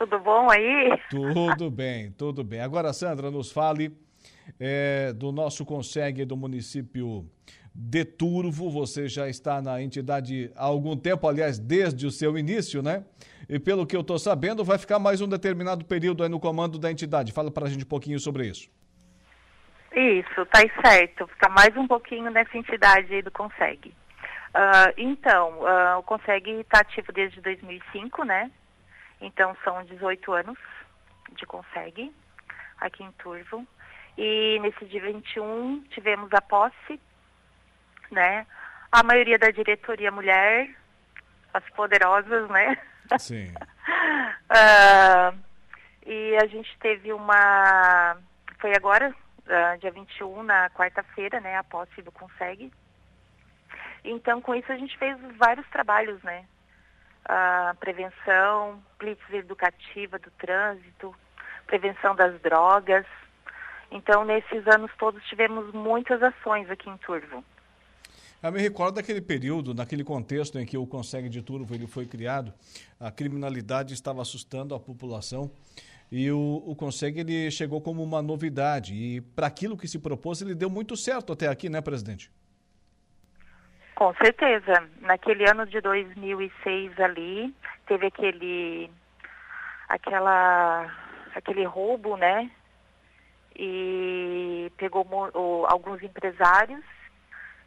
Tudo bom aí? Tudo bem, tudo bem. Agora, Sandra, nos fale é, do nosso consegue do município de Turvo. Você já está na entidade há algum tempo, aliás, desde o seu início, né? E pelo que eu estou sabendo, vai ficar mais um determinado período aí no comando da entidade. Fala para a gente um pouquinho sobre isso. Isso, tá certo. Ficar mais um pouquinho nessa entidade aí do Consegue. Uh, então, uh, o Consegue está ativo desde 2005, né? Então, são 18 anos de Consegue aqui em Turvo. E nesse dia 21 tivemos a posse, né? A maioria da diretoria mulher, as poderosas, né? Sim. uh, e a gente teve uma. Foi agora, uh, dia 21, na quarta-feira, né? A posse do Consegue. Então, com isso, a gente fez vários trabalhos, né? Uh, prevenção, blitz educativa do trânsito, prevenção das drogas. Então, nesses anos todos, tivemos muitas ações aqui em Turvo. Eu me recordo daquele período, naquele contexto em que o Consegue de Turvo ele foi criado, a criminalidade estava assustando a população e o, o Consegue ele chegou como uma novidade e para aquilo que se propôs ele deu muito certo até aqui, né, presidente? Com certeza. Naquele ano de 2006 ali, teve aquele aquela aquele roubo, né? E pegou o, alguns empresários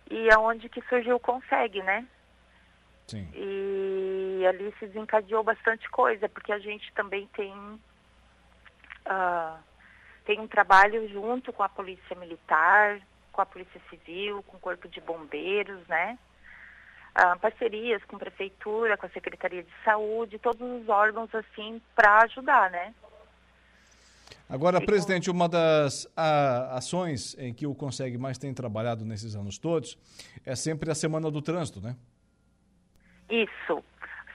e aonde que surgiu o Consegue, né? Sim. E ali se desencadeou bastante coisa, porque a gente também tem, uh, tem um trabalho junto com a Polícia Militar, com a Polícia Civil, com o Corpo de Bombeiros, né? Uh, parcerias com a Prefeitura, com a Secretaria de Saúde, todos os órgãos assim para ajudar, né? Agora, presidente, uma das a, ações em que o Consegue mais tem trabalhado nesses anos todos é sempre a Semana do Trânsito, né? Isso,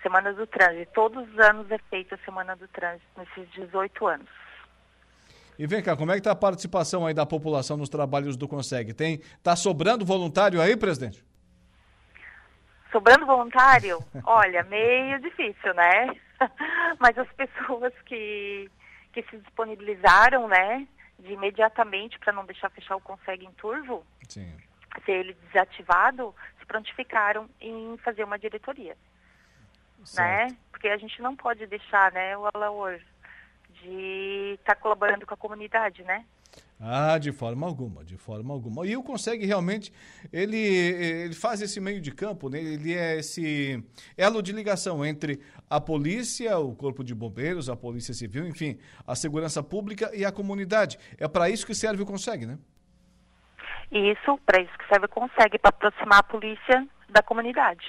Semana do Trânsito. Todos os anos é feita a Semana do Trânsito, nesses 18 anos. E vem cá, como é que está a participação aí da população nos trabalhos do Consegue? Tem, tá sobrando voluntário aí, presidente? Sobrando voluntário? Olha, meio difícil, né? Mas as pessoas que que se disponibilizaram, né, de imediatamente para não deixar fechar o Consegue em Turvo, Sim. ser ele desativado, se prontificaram em fazer uma diretoria, certo. né? Porque a gente não pode deixar, né, o Alaor de estar tá colaborando com a comunidade, né? Ah, de forma alguma, de forma alguma. E o consegue realmente, ele, ele faz esse meio de campo, né? ele é esse elo de ligação entre a polícia, o corpo de bombeiros, a polícia civil, enfim, a segurança pública e a comunidade. É para isso que serve o consegue, né? Isso, para isso que serve o consegue, para aproximar a polícia da comunidade.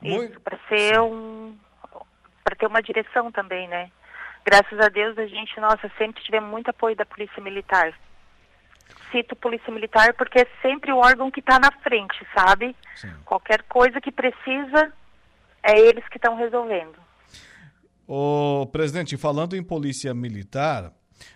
Muito... Isso, para ser um, para ter uma direção também, né? Graças a Deus a gente, nossa, sempre tivemos muito apoio da Polícia Militar. Cito Polícia Militar porque é sempre o órgão que está na frente, sabe? Sim. Qualquer coisa que precisa, é eles que estão resolvendo. O presidente, falando em Polícia Militar,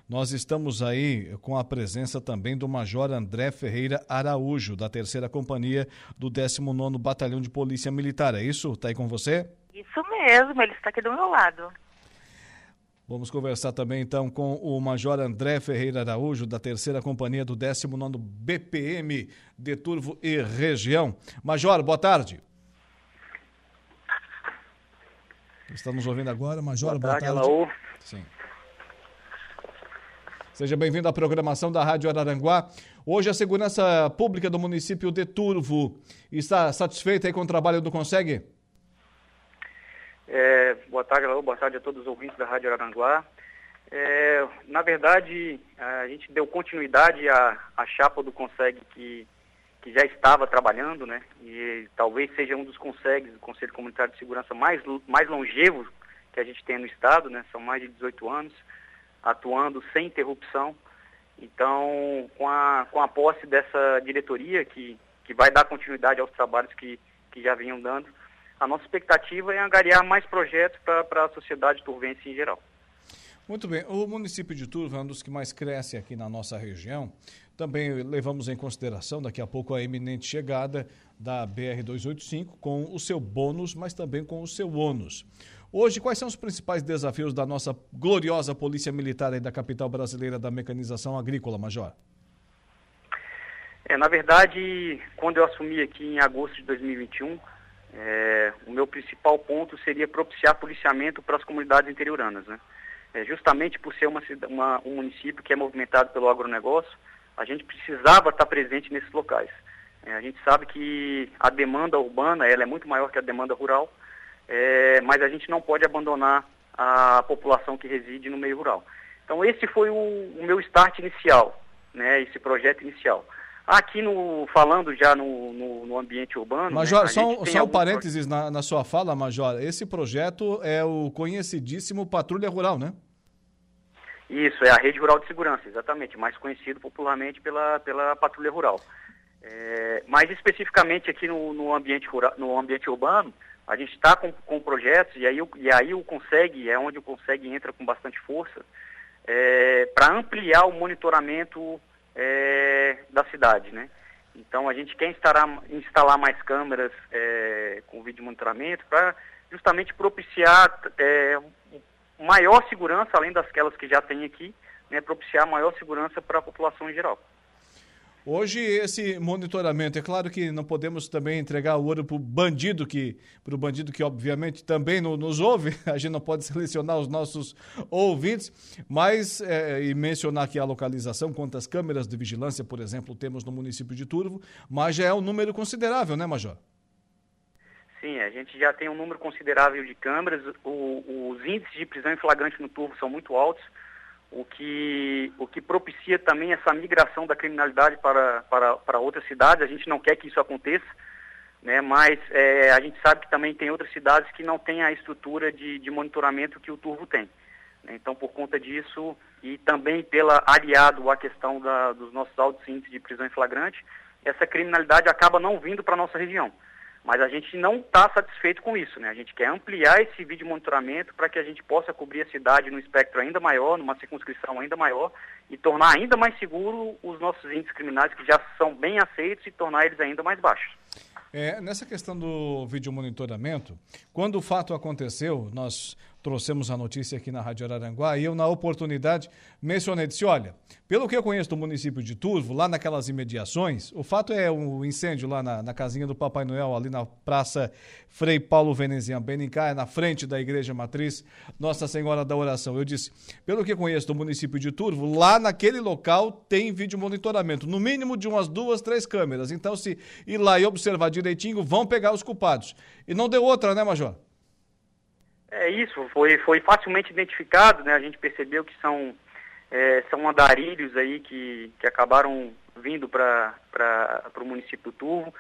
nós estamos aí com a presença também do Major André Ferreira Araújo, da terceira companhia do 19º Batalhão de Polícia Militar. É isso? Está aí com você? Isso mesmo, ele está aqui do meu lado. Vamos conversar também então com o Major André Ferreira Araújo, da terceira companhia do 19 BPM de Turvo e região. Major, boa tarde. Está nos ouvindo agora, Major? Boa, boa tarde. tarde. Sim. Seja bem-vindo à programação da Rádio Araranguá. Hoje a segurança pública do município de Turvo está satisfeita aí com o trabalho do Consegue? É, boa tarde, Laú, boa tarde a todos os ouvintes da Rádio Aranguá. É, na verdade, a gente deu continuidade à, à chapa do Consegue que, que já estava trabalhando, né? E talvez seja um dos consegues do Conselho Comunitário de Segurança mais, mais longevo que a gente tem no Estado, né? São mais de 18 anos, atuando sem interrupção. Então, com a, com a posse dessa diretoria, que, que vai dar continuidade aos trabalhos que, que já vinham dando, a nossa expectativa é angariar mais projetos para a sociedade turvense em geral. Muito bem. O município de Turva é um dos que mais cresce aqui na nossa região. Também levamos em consideração daqui a pouco a eminente chegada da BR-285 com o seu bônus, mas também com o seu ônus. Hoje, quais são os principais desafios da nossa gloriosa Polícia Militar aí da capital brasileira da mecanização agrícola, Major? É, na verdade, quando eu assumi aqui em agosto de 2021, é, o meu principal ponto seria propiciar policiamento para as comunidades interioranas. Né? É, justamente por ser uma, uma, um município que é movimentado pelo agronegócio, a gente precisava estar presente nesses locais. É, a gente sabe que a demanda urbana ela é muito maior que a demanda rural, é, mas a gente não pode abandonar a população que reside no meio rural. Então esse foi o, o meu start inicial, né, esse projeto inicial. Aqui no, falando já no, no, no ambiente urbano. Né, Major, né, só, só um parênteses na, na, sua fala, Major. Esse projeto é o conhecidíssimo Patrulha Rural, né? Isso, é a Rede Rural de Segurança, exatamente, mais conhecido popularmente pela, pela Patrulha Rural. É, mais especificamente aqui no, no, ambiente rural, no ambiente urbano, a gente está com, com projetos, e aí, e aí o Consegue, é onde o Consegue entra com bastante força, é, para ampliar o monitoramento é, da cidade, né? Então a gente quer instalar, instalar mais câmeras é, com vídeo monitoramento para justamente propiciar é, maior segurança, além das que já tem aqui, né, propiciar maior segurança para a população em geral. Hoje esse monitoramento, é claro que não podemos também entregar o ouro para o bandido que, para o bandido que obviamente também no, nos ouve, a gente não pode selecionar os nossos ouvintes, mas é, e mencionar aqui a localização, quantas câmeras de vigilância, por exemplo, temos no município de Turvo, mas já é um número considerável, né, Major? Sim, a gente já tem um número considerável de câmeras, o, os índices de prisão em flagrante no Turvo são muito altos, o que, o que propicia também essa migração da criminalidade para, para, para outras cidades. A gente não quer que isso aconteça, né, mas é, a gente sabe que também tem outras cidades que não têm a estrutura de, de monitoramento que o Turvo tem. Né. Então, por conta disso, e também pela aliado à questão da, dos nossos altos índices de prisão em flagrante, essa criminalidade acaba não vindo para a nossa região. Mas a gente não está satisfeito com isso, né? A gente quer ampliar esse vídeo monitoramento para que a gente possa cobrir a cidade num espectro ainda maior, numa circunscrição ainda maior e tornar ainda mais seguro os nossos índices criminais que já são bem aceitos e tornar eles ainda mais baixos. É, nessa questão do vídeo monitoramento, quando o fato aconteceu, nós trouxemos a notícia aqui na Rádio Araranguá e eu, na oportunidade, mencionei, disse, olha, pelo que eu conheço do município de Turvo, lá naquelas imediações, o fato é um incêndio lá na, na casinha do Papai Noel, ali na Praça Frei Paulo Venezian Benincai, na frente da Igreja Matriz Nossa Senhora da Oração. Eu disse, pelo que eu conheço do município de Turvo, lá naquele local tem vídeo monitoramento, no mínimo de umas duas, três câmeras. Então, se ir lá e observar direitinho, vão pegar os culpados. E não deu outra, né, Major? É isso, foi, foi facilmente identificado, né? A gente percebeu que são, é, são andarilhos aí que, que acabaram vindo para o município do Turvo.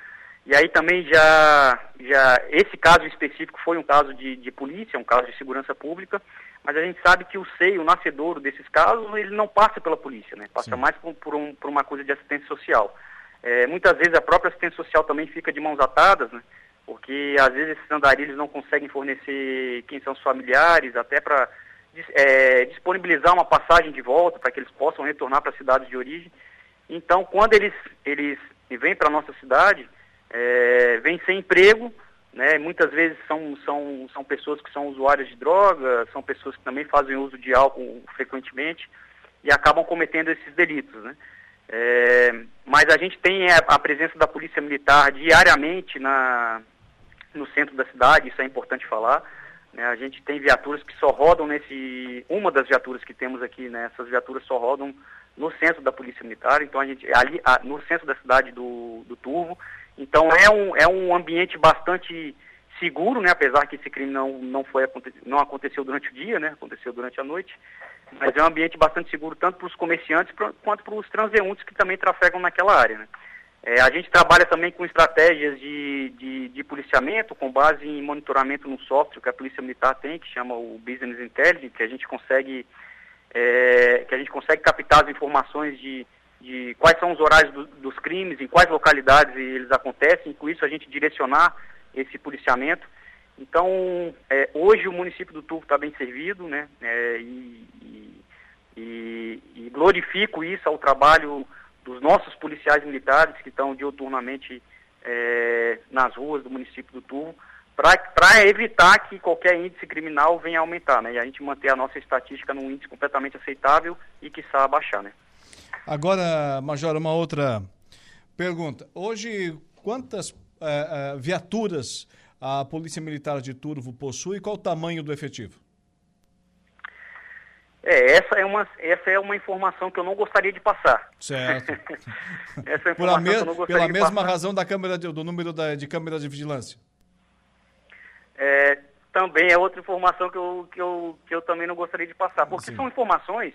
E aí também já, já esse caso específico foi um caso de, de polícia, um caso de segurança pública, mas a gente sabe que o seio, o nascedouro desses casos, ele não passa pela polícia, né? Passa Sim. mais por, por, um, por uma coisa de assistência social. É, muitas vezes a própria assistência social também fica de mãos atadas, né? Porque às vezes esses andarilhos não conseguem fornecer quem são os familiares, até para é, disponibilizar uma passagem de volta para que eles possam retornar para as cidades de origem. Então, quando eles, eles vêm para a nossa cidade, é, vêm sem emprego, né? muitas vezes são, são, são pessoas que são usuárias de droga, são pessoas que também fazem uso de álcool frequentemente e acabam cometendo esses delitos. Né? É, mas a gente tem a, a presença da Polícia Militar diariamente na, no centro da cidade, isso é importante falar. Né? A gente tem viaturas que só rodam nesse. Uma das viaturas que temos aqui, né? essas viaturas só rodam no centro da Polícia Militar, então a gente ali a, no centro da cidade do, do Turvo. Então é um, é um ambiente bastante seguro, né? Apesar que esse crime não, não foi não aconteceu durante o dia, né? Aconteceu durante a noite. Mas é um ambiente bastante seguro tanto para os comerciantes quanto para os transeuntes que também trafegam naquela área, né? É, a gente trabalha também com estratégias de, de, de, policiamento com base em monitoramento no software que a Polícia Militar tem, que chama o Business Intelligence, que a gente consegue, é, que a gente consegue captar as informações de, de quais são os horários do, dos crimes, em quais localidades eles acontecem, com isso a gente direcionar esse policiamento. Então, é, hoje o município do Turvo está bem servido, né, é, e, e, e glorifico isso ao trabalho dos nossos policiais militares que estão diuturnamente é, nas ruas do município do Turvo para evitar que qualquer índice criminal venha a aumentar, né? E a gente manter a nossa estatística num índice completamente aceitável e que saia baixar, né? Agora, Major, uma outra pergunta. Hoje, quantas é, é, viaturas a Polícia Militar de Turvo possui e qual o tamanho do efetivo? É, essa é uma, essa é uma informação que eu não gostaria de passar. Certo. essa é uma informação me, que eu não gostaria Pela de mesma passar. razão da câmera de, do número da, de câmeras de vigilância. É, também é outra informação que eu, que, eu, que eu também não gostaria de passar, porque Sim. são informações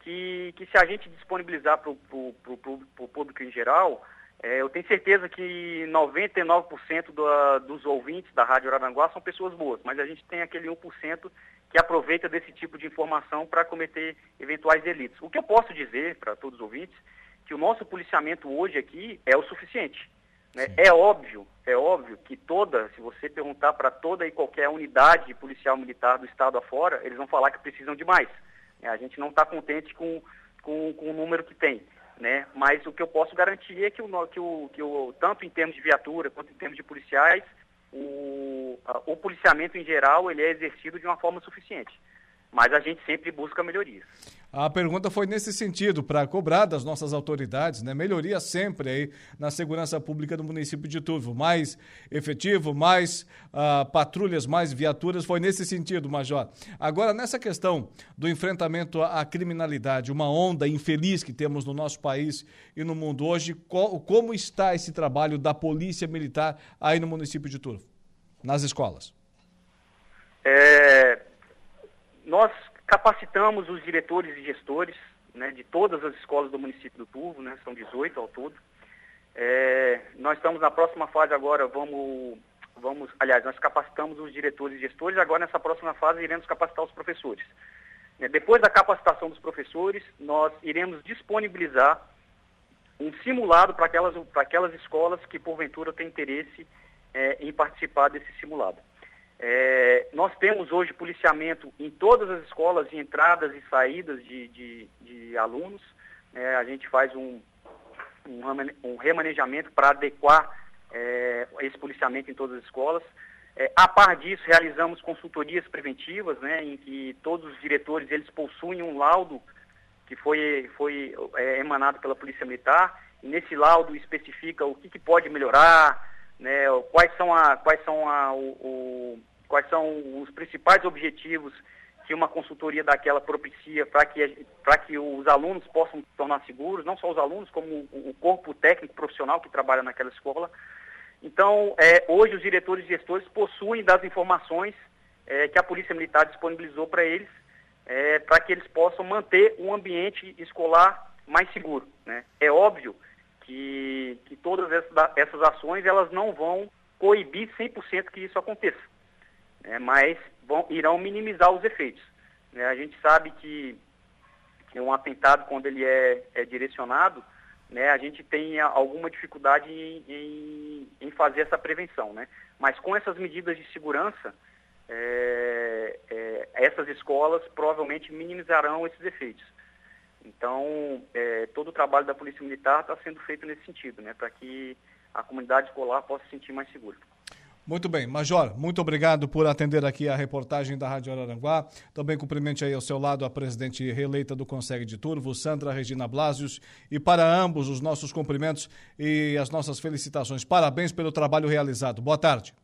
que, que se a gente disponibilizar para o público em geral, é, eu tenho certeza que 99% do, dos ouvintes da Rádio Araranguá são pessoas boas, mas a gente tem aquele 1% que aproveita desse tipo de informação para cometer eventuais delitos. O que eu posso dizer para todos os ouvintes, que o nosso policiamento hoje aqui é o suficiente. Né? É óbvio, é óbvio que toda, se você perguntar para toda e qualquer unidade policial militar do estado afora, eles vão falar que precisam de mais. Né? A gente não está contente com, com, com o número que tem. Né? Mas o que eu posso garantir é que, o, que, o, que o, tanto em termos de viatura quanto em termos de policiais, o, a, o policiamento em geral ele é exercido de uma forma suficiente. Mas a gente sempre busca melhorias. A pergunta foi nesse sentido, para cobrar das nossas autoridades, né? Melhoria sempre aí na segurança pública do município de Turvo. Mais efetivo, mais uh, patrulhas, mais viaturas, foi nesse sentido, Major. Agora, nessa questão do enfrentamento à criminalidade, uma onda infeliz que temos no nosso país e no mundo hoje, como está esse trabalho da Polícia Militar aí no município de Turvo, nas escolas? É, nós Capacitamos os diretores e gestores né, de todas as escolas do município do Turvo, né, são 18 ao todo. É, nós estamos na próxima fase agora, vamos, vamos, aliás, nós capacitamos os diretores e gestores, agora nessa próxima fase iremos capacitar os professores. É, depois da capacitação dos professores, nós iremos disponibilizar um simulado para aquelas, aquelas escolas que porventura têm interesse é, em participar desse simulado. É, nós temos hoje policiamento em todas as escolas de entradas e saídas de, de, de alunos. É, a gente faz um, um, remanejamento para adequar é, esse policiamento em todas as escolas. É, a par disso, realizamos consultorias preventivas, né, em que todos os diretores eles possuem um laudo que foi, foi é, emanado pela Polícia Militar. E nesse laudo especifica o que, que pode melhorar, né, quais são, a, quais, são a, o, quais são os principais objetivos que uma consultoria daquela propicia para que, que os alunos possam se tornar seguros, não só os alunos, como o, corpo técnico profissional que trabalha naquela escola. Então, é, hoje os diretores e gestores possuem das informações é, que a Polícia Militar disponibilizou para eles, é, para que eles possam manter um ambiente escolar mais seguro. Né? É óbvio que, que todas essas, essas ações elas não vão coibir 100% que isso aconteça, né? mas vão, irão minimizar os efeitos. Né? A gente sabe que, um atentado, quando ele é, é direcionado, né, a gente tem alguma dificuldade em, em, em, fazer essa prevenção. Né? Mas com essas medidas de segurança, é, é, essas escolas provavelmente minimizarão esses efeitos. Então, é, todo o trabalho da Polícia Militar está sendo feito nesse sentido, né, para que a comunidade escolar possa se sentir mais segura. Muito bem. Major, muito obrigado por atender aqui a reportagem da Rádio Araranguá. Também cumprimente aí ao seu lado a presidente reeleita do Conselho de Turvo, Sandra Regina Blasius. E para ambos os nossos cumprimentos e as nossas felicitações. Parabéns pelo trabalho realizado. Boa tarde.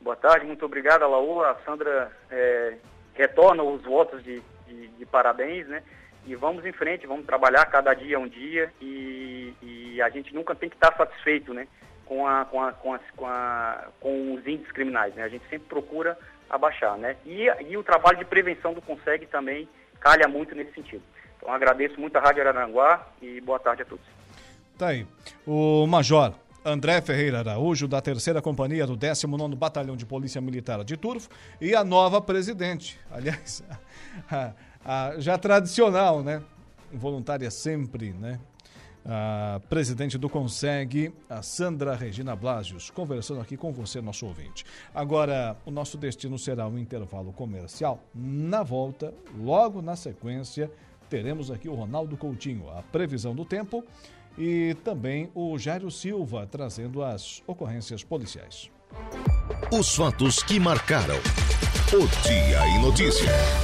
Boa tarde, muito obrigado, Alaú. A Sandra é, retorna os votos de, de, de parabéns, né? e vamos em frente, vamos trabalhar cada dia um dia e, e a gente nunca tem que estar satisfeito né, com, a, com, a, com, a, com, a, com os índices criminais. Né? A gente sempre procura abaixar. Né? E, e o trabalho de prevenção do Consegue também calha muito nesse sentido. Então agradeço muito a Rádio Araranguá e boa tarde a todos. Tá aí. O Major André Ferreira Araújo, da terceira companhia do 19 Batalhão de Polícia Militar de Turvo, e a nova presidente. Aliás, a, já tradicional, né? Voluntária sempre, né? A presidente do Conseg, a Sandra Regina Blasius, conversando aqui com você, nosso ouvinte. Agora, o nosso destino será um intervalo comercial. Na volta, logo na sequência, teremos aqui o Ronaldo Coutinho, a previsão do tempo e também o Jairo Silva trazendo as ocorrências policiais. Os fatos que marcaram o Dia em Notícias.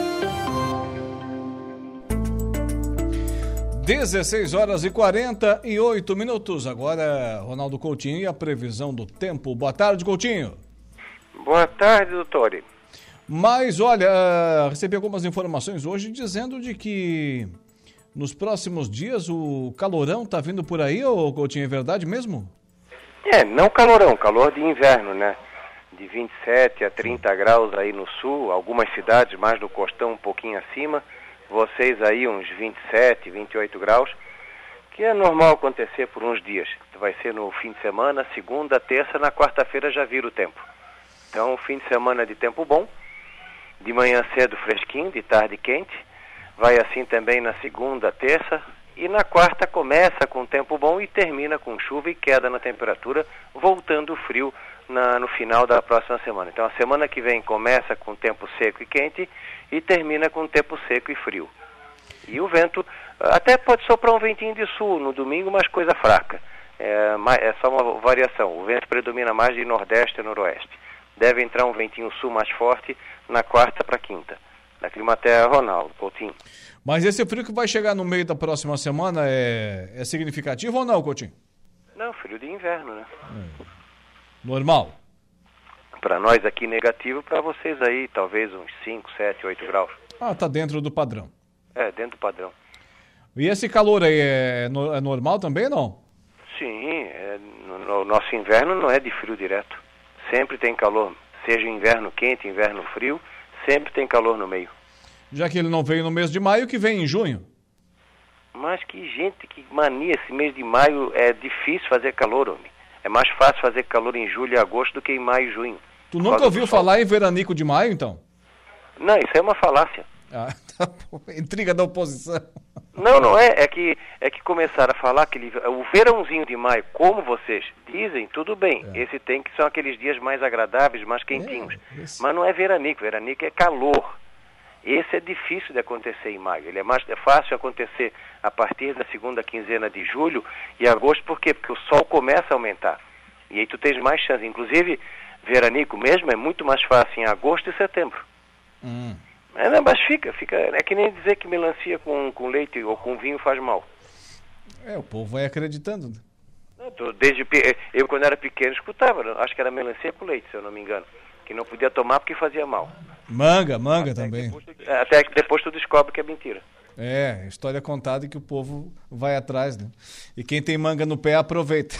16 horas e 48 minutos. Agora, Ronaldo Coutinho e a previsão do tempo. Boa tarde, Coutinho. Boa tarde, doutor. Mas, olha, recebi algumas informações hoje dizendo de que nos próximos dias o calorão tá vindo por aí, ou Coutinho, é verdade mesmo? É, não calorão, calor de inverno, né? De 27 a 30 graus aí no sul, algumas cidades mais no costão um pouquinho acima vocês aí uns 27, 28 graus, que é normal acontecer por uns dias. Vai ser no fim de semana, segunda, terça, na quarta-feira já vira o tempo. Então, fim de semana de tempo bom, de manhã cedo fresquinho, de tarde quente, vai assim também na segunda, terça, e na quarta começa com tempo bom e termina com chuva e queda na temperatura, voltando frio na, no final da próxima semana. Então a semana que vem começa com tempo seco e quente e termina com tempo seco e frio. E o vento até pode soprar um ventinho de sul no domingo, mas coisa fraca. É, é só uma variação. O vento predomina mais de nordeste e noroeste. Deve entrar um ventinho sul mais forte na quarta para quinta. Da Climaterra, Ronaldo Coutinho. Mas esse frio que vai chegar no meio da próxima semana é, é significativo ou não, Coutinho? Não, frio de inverno, né? É. Normal? Para nós aqui negativo, para vocês aí talvez uns 5, 7, 8 graus. Ah, tá dentro do padrão. É, dentro do padrão. E esse calor aí é, no, é normal também não? Sim, é, no, no, nosso inverno não é de frio direto. Sempre tem calor, seja inverno quente, inverno frio, sempre tem calor no meio. Já que ele não veio no mês de maio, que vem em junho. Mas que gente, que mania, esse mês de maio é difícil fazer calor, homem. É mais fácil fazer calor em julho e agosto do que em maio e junho. Tu nunca ouviu falar em veranico de maio, então? Não, isso é uma falácia. Ah, tá Intriga da oposição. Não, não é. É que, é que começaram a falar que o verãozinho de maio, como vocês dizem, tudo bem. É. Esse tem que são aqueles dias mais agradáveis, mais quentinhos. É, Mas não é veranico. Veranico é calor. Esse é difícil de acontecer em maio. Ele é mais é fácil acontecer a partir da segunda quinzena de julho e agosto, por quê? Porque o sol começa a aumentar. E aí tu tens mais chance. Inclusive, veranico mesmo é muito mais fácil em agosto e setembro. Hum. É, não, mas fica, fica. É que nem dizer que melancia com, com leite ou com vinho faz mal. É, o povo vai acreditando. Né? Desde, eu, quando era pequeno, escutava. Acho que era melancia com leite, se eu não me engano que não podia tomar porque fazia mal. Manga, manga até também. Que tu, até que depois tu descobre que é mentira. É, história contada que o povo vai atrás, né? E quem tem manga no pé aproveita.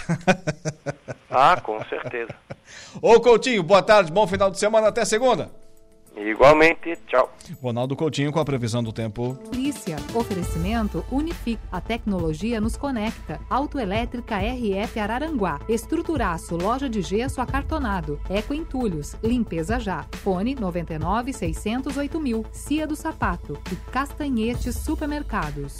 ah, com certeza. Ô Coutinho, boa tarde, bom final de semana, até segunda. Igualmente, tchau. Ronaldo Coutinho com a previsão do tempo. Polícia, oferecimento Unific. A tecnologia nos conecta. Autoelétrica RF Araranguá. Estruturaço, loja de gesso acartonado. Eco Entulhos, limpeza já. Fone 99 608 mil. Cia do Sapato e Castanhetes Supermercados.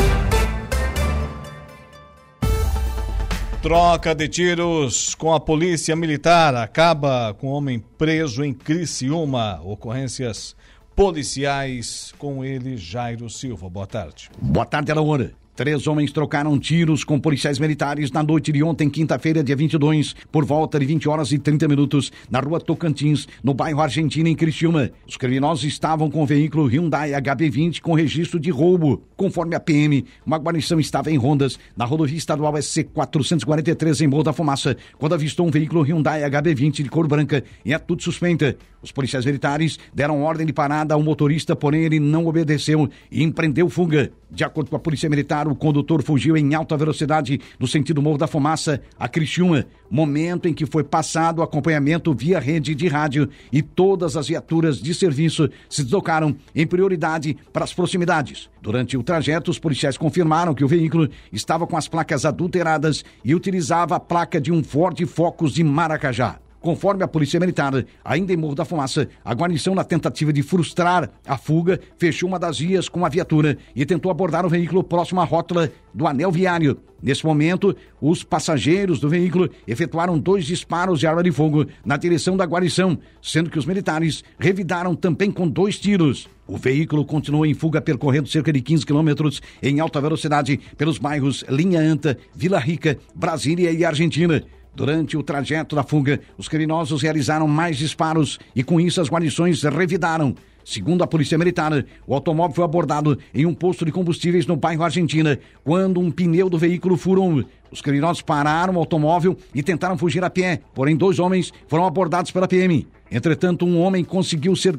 Troca de tiros com a polícia militar acaba com homem preso em Criciúma. Ocorrências policiais com ele, Jairo Silva. Boa tarde. Boa tarde, Alaora. Três homens trocaram tiros com policiais militares na noite de ontem, quinta-feira, dia 22, por volta de 20 horas e 30 minutos, na rua Tocantins, no bairro Argentina, em Criciúma. Os criminosos estavam com o veículo Hyundai HB20 com registro de roubo. Conforme a PM, uma guarnição estava em rondas na rodovia estadual SC 443 em Morro da Fumaça, quando avistou um veículo Hyundai HB20 de cor branca em atitude suspeita. Os policiais militares deram ordem de parada ao motorista, porém ele não obedeceu e empreendeu fuga. De acordo com a Polícia Militar, o condutor fugiu em alta velocidade no sentido Morro da Fumaça, a Criciúma, momento em que foi passado acompanhamento via rede de rádio e todas as viaturas de serviço se deslocaram em prioridade para as proximidades. Durante o trajeto, os policiais confirmaram que o veículo estava com as placas adulteradas e utilizava a placa de um Ford Focus de Maracajá. Conforme a Polícia Militar, ainda em Morro da Fumaça, a guarnição, na tentativa de frustrar a fuga, fechou uma das vias com a viatura e tentou abordar o veículo próximo à rótula do anel viário. Nesse momento, os passageiros do veículo efetuaram dois disparos de arma de fogo na direção da guarnição, sendo que os militares revidaram também com dois tiros. O veículo continuou em fuga percorrendo cerca de 15 quilômetros em alta velocidade pelos bairros Linha Anta, Vila Rica, Brasília e Argentina. Durante o trajeto da fuga, os criminosos realizaram mais disparos e, com isso, as guarnições revidaram. Segundo a Polícia Militar, o automóvel foi abordado em um posto de combustíveis no bairro Argentina, quando um pneu do veículo furou. Os criminosos pararam o automóvel e tentaram fugir a pé, porém dois homens foram abordados pela PM. Entretanto, um homem conseguiu ser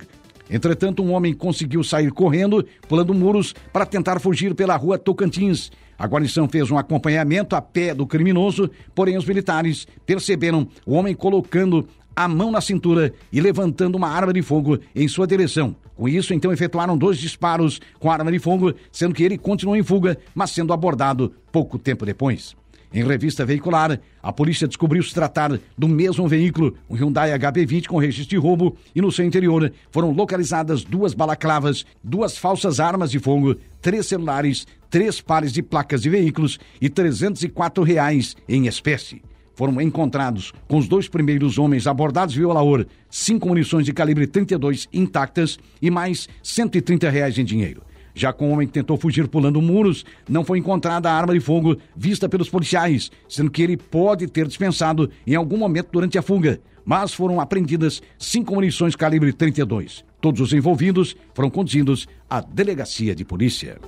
Entretanto, um homem conseguiu sair correndo, pulando muros, para tentar fugir pela rua Tocantins. A guarnição fez um acompanhamento a pé do criminoso, porém os militares perceberam o homem colocando a mão na cintura e levantando uma arma de fogo em sua direção. Com isso, então, efetuaram dois disparos com arma de fogo, sendo que ele continuou em fuga, mas sendo abordado pouco tempo depois. Em revista veicular, a polícia descobriu se tratar do mesmo veículo, um Hyundai HB20 com registro de roubo, e no seu interior foram localizadas duas balaclavas, duas falsas armas de fogo, três celulares, três pares de placas de veículos e 304 reais em espécie. Foram encontrados, com os dois primeiros homens abordados via Laor, cinco munições de calibre 32 intactas e mais 130 reais em dinheiro. Já com o homem que tentou fugir pulando muros, não foi encontrada a arma de fogo vista pelos policiais, sendo que ele pode ter dispensado em algum momento durante a fuga. Mas foram apreendidas cinco munições calibre 32. Todos os envolvidos foram conduzidos à delegacia de polícia.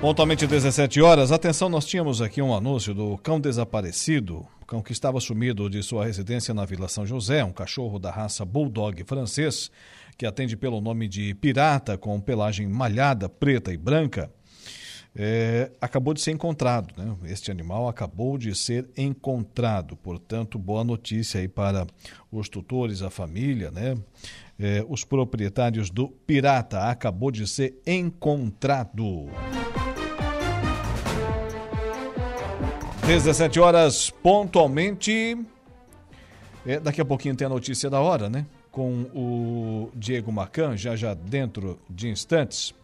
Pontualmente 17 horas, atenção, nós tínhamos aqui um anúncio do cão desaparecido, cão que estava sumido de sua residência na Vila São José, um cachorro da raça Bulldog francês, que atende pelo nome de Pirata, com pelagem malhada, preta e branca, é, acabou de ser encontrado. Né? Este animal acabou de ser encontrado. Portanto, boa notícia aí para os tutores, a família, né? É, os proprietários do Pirata. Acabou de ser encontrado. 17 horas pontualmente. É, daqui a pouquinho tem a notícia da hora, né? Com o Diego Macan, já já dentro de instantes.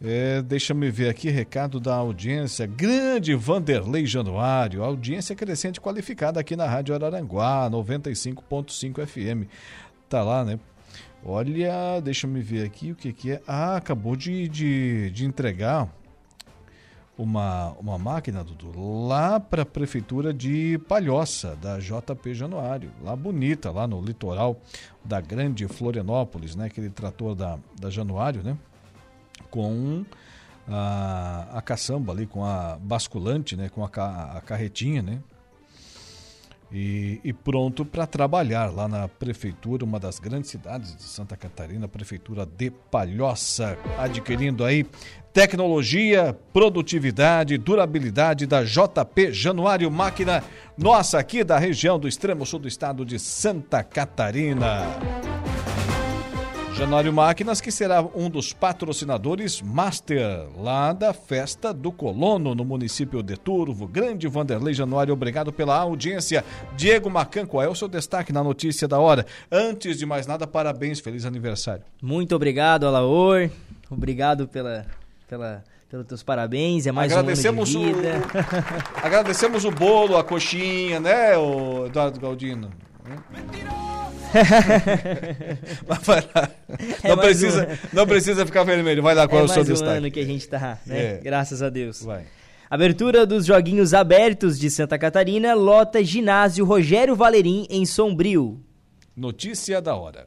É, Deixa-me ver aqui, recado da audiência. Grande Vanderlei Januário, audiência crescente qualificada aqui na Rádio Araranguá, 95.5 FM. Tá lá, né? Olha, deixa-me ver aqui o que, que é. Ah, acabou de, de, de entregar uma, uma máquina, Dudu, lá para a prefeitura de Palhoça, da JP Januário, lá bonita, lá no litoral da grande Florianópolis, né? Aquele trator da, da Januário, né? Com a, a caçamba ali, com a basculante, né? Com a, a carretinha, né? E, e, pronto para trabalhar lá na prefeitura, uma das grandes cidades de Santa Catarina, prefeitura de Palhoça, adquirindo aí tecnologia, produtividade, durabilidade da JP Januário Máquina, nossa aqui da região do extremo sul do estado de Santa Catarina. Januário Máquinas, que será um dos patrocinadores master lá da festa do colono no município de Turvo. Grande Vanderlei Januário, obrigado pela audiência. Diego Macan, qual é o seu destaque na notícia da hora? Antes de mais nada, parabéns, feliz aniversário. Muito obrigado, Alaor. Obrigado pela, pela, pelos teus parabéns. É mais agradecemos um ano de vida. O, agradecemos o bolo, a coxinha, né, o Eduardo Galdino? lá. É não, precisa, um... não precisa ficar vermelho. Vai lá, qual é, é o seu um destaque? ano que a gente tá, né? É. Graças a Deus. Vai. Abertura dos Joguinhos Abertos de Santa Catarina lota ginásio Rogério Valerim em Sombrio. Notícia da hora.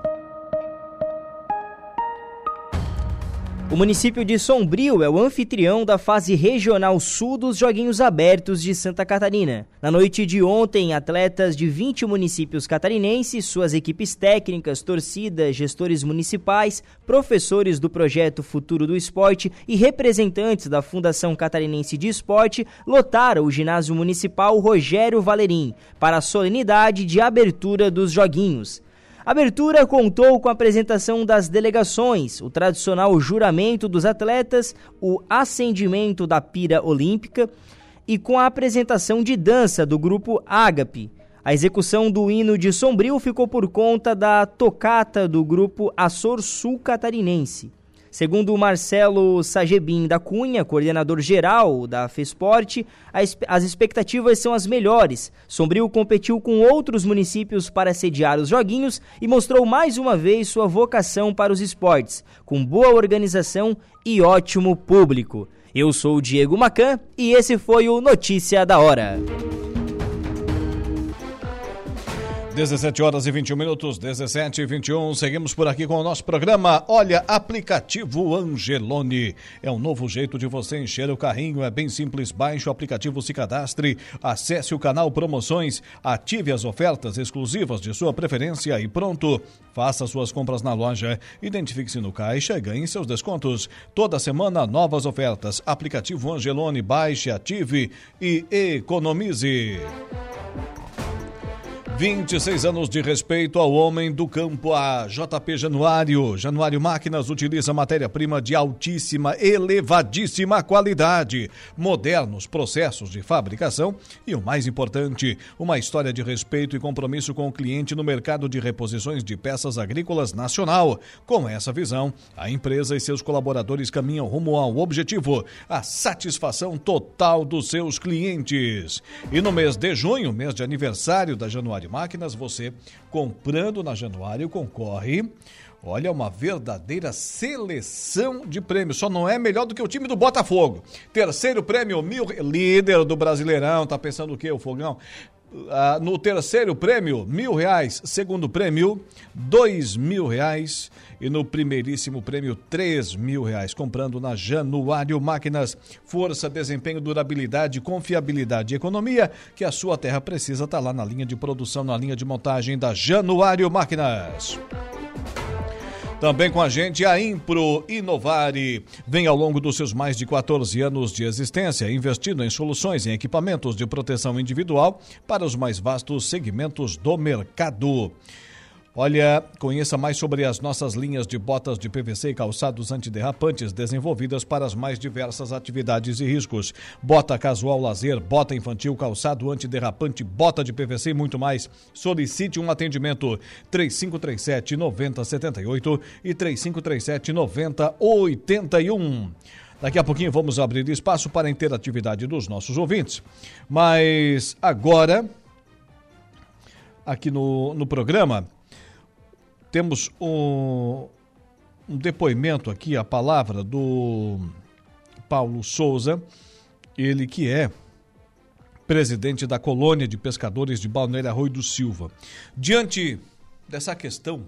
O município de Sombrio é o anfitrião da fase regional sul dos Joguinhos Abertos de Santa Catarina. Na noite de ontem, atletas de 20 municípios catarinenses, suas equipes técnicas, torcidas, gestores municipais, professores do projeto Futuro do Esporte e representantes da Fundação Catarinense de Esporte lotaram o ginásio municipal Rogério Valerim para a solenidade de abertura dos Joguinhos. A abertura contou com a apresentação das delegações, o tradicional juramento dos atletas, o acendimento da pira olímpica e com a apresentação de dança do grupo Ágape. A execução do hino de Sombrio ficou por conta da tocata do grupo Açor Sul Catarinense. Segundo Marcelo Sagebin da Cunha, coordenador geral da FESPORT, as expectativas são as melhores. Sombrio competiu com outros municípios para sediar os joguinhos e mostrou mais uma vez sua vocação para os esportes, com boa organização e ótimo público. Eu sou o Diego Macan e esse foi o Notícia da Hora. 17 horas e 21 minutos, 17 e 21. Seguimos por aqui com o nosso programa. Olha, aplicativo Angelone. É um novo jeito de você encher o carrinho. É bem simples. Baixe o aplicativo, se cadastre, acesse o canal Promoções, ative as ofertas exclusivas de sua preferência e pronto. Faça suas compras na loja, identifique-se no caixa e ganhe seus descontos. Toda semana, novas ofertas. Aplicativo Angelone. Baixe, ative e economize. 26 anos de respeito ao homem do campo, a JP Januário. Januário Máquinas utiliza matéria-prima de altíssima, elevadíssima qualidade, modernos processos de fabricação e, o mais importante, uma história de respeito e compromisso com o cliente no mercado de reposições de peças agrícolas nacional. Com essa visão, a empresa e seus colaboradores caminham rumo ao objetivo, a satisfação total dos seus clientes. E no mês de junho, mês de aniversário da Januário Máquinas, você comprando na Januário concorre. Olha, uma verdadeira seleção de prêmios. Só não é melhor do que o time do Botafogo. Terceiro prêmio, mil. Líder do Brasileirão. Tá pensando o quê, o Fogão? Ah, no terceiro prêmio, mil reais. Segundo prêmio, dois mil reais. E no primeiríssimo prêmio, três mil reais. Comprando na Januário Máquinas. Força, desempenho, durabilidade, confiabilidade e economia que a sua terra precisa tá lá na linha de produção, na linha de montagem da Januário Máquinas. Também com a gente a Impro Inovare. Vem ao longo dos seus mais de 14 anos de existência investindo em soluções e equipamentos de proteção individual para os mais vastos segmentos do mercado. Olha, conheça mais sobre as nossas linhas de botas de PVC e calçados antiderrapantes desenvolvidas para as mais diversas atividades e riscos. Bota casual lazer, bota infantil, calçado antiderrapante, bota de PVC e muito mais. Solicite um atendimento 3537 9078 e 3537 9081. Daqui a pouquinho vamos abrir espaço para a interatividade dos nossos ouvintes. Mas agora, aqui no, no programa, temos um, um depoimento aqui, a palavra do Paulo Souza, ele que é presidente da colônia de pescadores de Balneário Arroio do Silva. Diante dessa questão,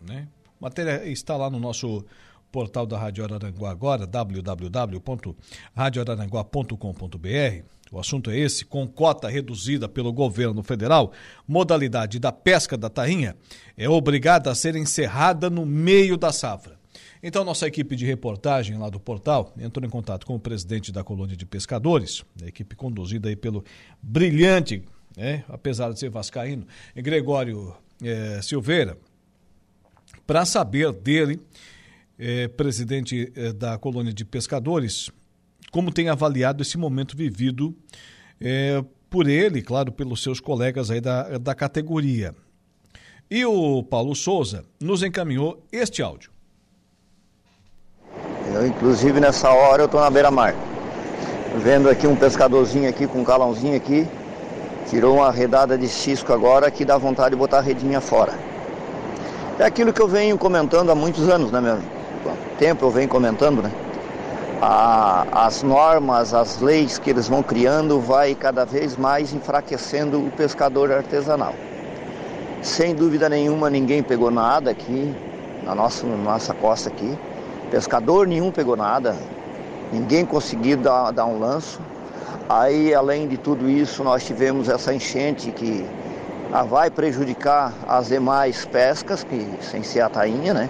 né? A matéria está lá no nosso portal da Rádio Araranguá agora, www.radioararanguá.com.br. O assunto é esse, com cota reduzida pelo governo federal, modalidade da pesca da tainha é obrigada a ser encerrada no meio da safra. Então, nossa equipe de reportagem lá do portal entrou em contato com o presidente da colônia de pescadores, a equipe conduzida aí pelo brilhante, né, apesar de ser vascaíno, Gregório é, Silveira, para saber dele, é, presidente é, da colônia de pescadores, como tem avaliado esse momento vivido é, por ele, claro, pelos seus colegas aí da, da categoria. E o Paulo Souza nos encaminhou este áudio. Eu, inclusive, nessa hora eu estou na beira-mar. Vendo aqui um pescadorzinho aqui com um calãozinho aqui. Tirou uma redada de cisco agora que dá vontade de botar a redinha fora. É aquilo que eu venho comentando há muitos anos, né, meu? Tempo eu venho comentando, né? A, as normas, as leis que eles vão criando vai cada vez mais enfraquecendo o pescador artesanal. Sem dúvida nenhuma ninguém pegou nada aqui na nossa, na nossa costa aqui. Pescador nenhum pegou nada, ninguém conseguiu dar, dar um lanço. Aí, além de tudo isso, nós tivemos essa enchente que ah, vai prejudicar as demais pescas, que, sem ser a tainha, né?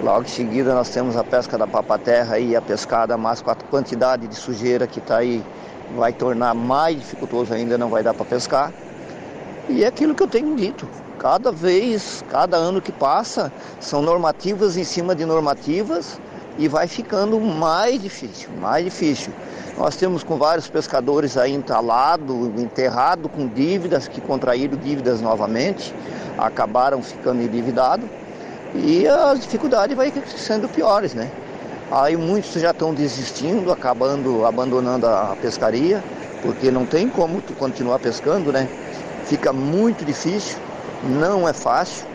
Logo em seguida nós temos a pesca da papaterra e a pescada, mas com a quantidade de sujeira que está aí vai tornar mais dificultoso ainda, não vai dar para pescar. E é aquilo que eu tenho dito. Cada vez, cada ano que passa, são normativas em cima de normativas e vai ficando mais difícil, mais difícil. Nós temos com vários pescadores aí entalado, enterrado com dívidas, que contraíram dívidas novamente, acabaram ficando endividados e as dificuldades vai sendo piores, né? Aí muitos já estão desistindo, acabando, abandonando a pescaria, porque não tem como tu continuar pescando, né? Fica muito difícil, não é fácil.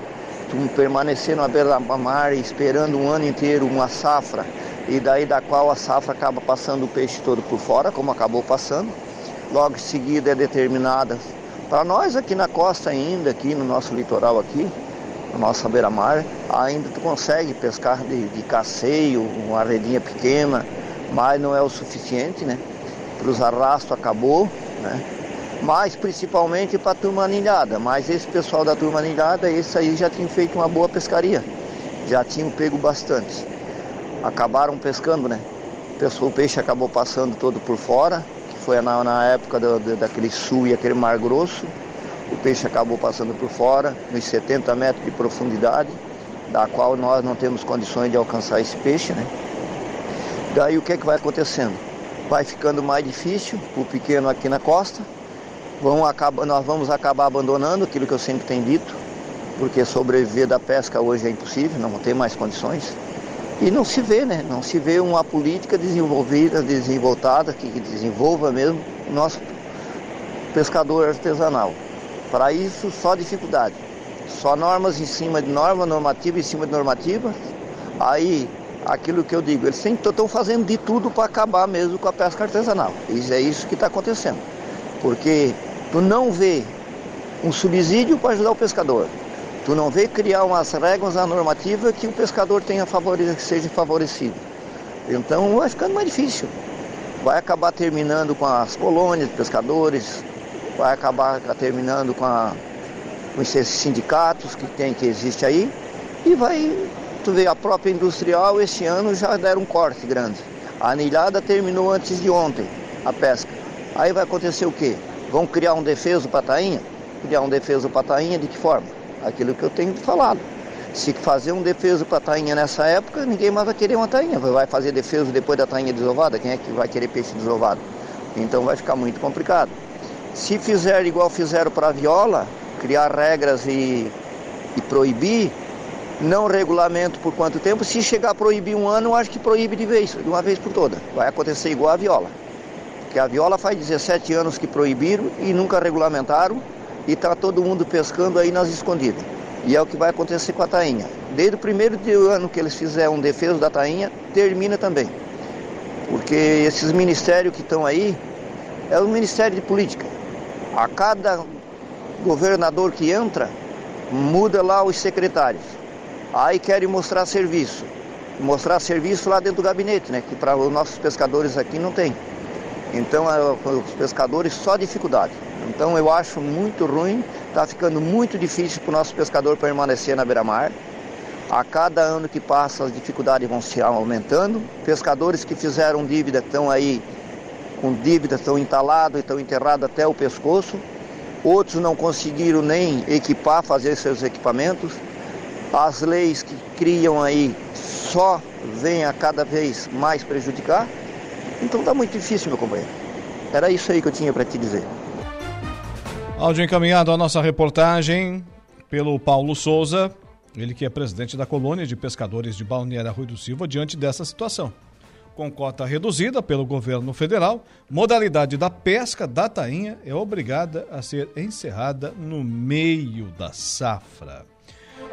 Tu permanecer na beira da mar esperando um ano inteiro uma safra, e daí da qual a safra acaba passando o peixe todo por fora, como acabou passando. Logo em seguida é determinada. Para nós aqui na costa ainda, aqui no nosso litoral aqui, na nossa beira-mar, ainda tu consegue pescar de, de casseio, uma redinha pequena, mas não é o suficiente, né? Para os arrastos acabou, né? Mas principalmente para a turma anilhada. Mas esse pessoal da turma anilhada, esse aí já tinha feito uma boa pescaria. Já tinham pego bastante. Acabaram pescando, né? O peixe acabou passando todo por fora, que foi na, na época do, do, daquele sul e aquele mar grosso o peixe acabou passando por fora, nos 70 metros de profundidade, da qual nós não temos condições de alcançar esse peixe, né? Daí o que é que vai acontecendo? Vai ficando mais difícil o pequeno aqui na costa, vão acabar, nós vamos acabar abandonando aquilo que eu sempre tenho dito, porque sobreviver da pesca hoje é impossível, não tem mais condições. E não se vê, né? Não se vê uma política desenvolvida, desenvoltada, que desenvolva mesmo o nosso pescador artesanal. Para isso, só dificuldade. Só normas em cima de norma, normativa em cima de normativa. Aí, aquilo que eu digo, eles estão fazendo de tudo para acabar mesmo com a pesca artesanal. Isso é isso que está acontecendo. Porque tu não vê um subsídio para ajudar o pescador. Tu não vê criar umas regras na normativa que o pescador tenha favore... seja favorecido. Então vai ficando mais difícil. Vai acabar terminando com as colônias de pescadores, vai acabar terminando com, a, com esses sindicatos que tem, que existe aí, e vai, tu vê, a própria industrial esse ano já deram um corte grande. A anilhada terminou antes de ontem, a pesca. Aí vai acontecer o quê? Vão criar um defeso para tainha? Criar um defeso para tainha de que forma? Aquilo que eu tenho falado. Se fazer um defeso para tainha nessa época, ninguém mais vai querer uma tainha. Vai fazer defeso depois da tainha desovada? Quem é que vai querer peixe desovado? Então vai ficar muito complicado. Se fizer igual fizeram para a viola, criar regras e, e proibir, não regulamento por quanto tempo, se chegar a proibir um ano, eu acho que proíbe de vez, de uma vez por toda. Vai acontecer igual a viola. Porque a viola faz 17 anos que proibiram e nunca regulamentaram e está todo mundo pescando aí nas escondidas. E é o que vai acontecer com a tainha. Desde o primeiro ano que eles fizeram um defeso da tainha, termina também. Porque esses ministérios que estão aí é o Ministério de Política. A cada governador que entra, muda lá os secretários. Aí querem mostrar serviço. Mostrar serviço lá dentro do gabinete, né? Que para os nossos pescadores aqui não tem. Então, é, os pescadores só dificuldade. Então, eu acho muito ruim, está ficando muito difícil para o nosso pescador permanecer na beira-mar. A cada ano que passa, as dificuldades vão se aumentando. Pescadores que fizeram dívida estão aí com dívidas, estão entalados, estão enterrados até o pescoço. Outros não conseguiram nem equipar, fazer seus equipamentos. As leis que criam aí só vêm a cada vez mais prejudicar. Então está muito difícil, meu companheiro. Era isso aí que eu tinha para te dizer. Áudio encaminhado à nossa reportagem pelo Paulo Souza, ele que é presidente da colônia de pescadores de Balneário Rui do Silva, diante dessa situação com cota reduzida pelo governo federal, modalidade da pesca da tainha é obrigada a ser encerrada no meio da safra.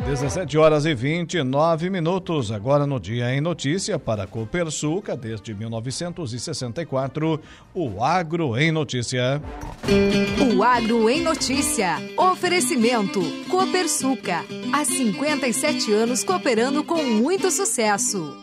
17 horas e 29 minutos, agora no Dia em Notícia para a Copersuca, desde 1964, o Agro em Notícia. O Agro em Notícia. Oferecimento Copersuca. Há 57 anos cooperando com muito sucesso.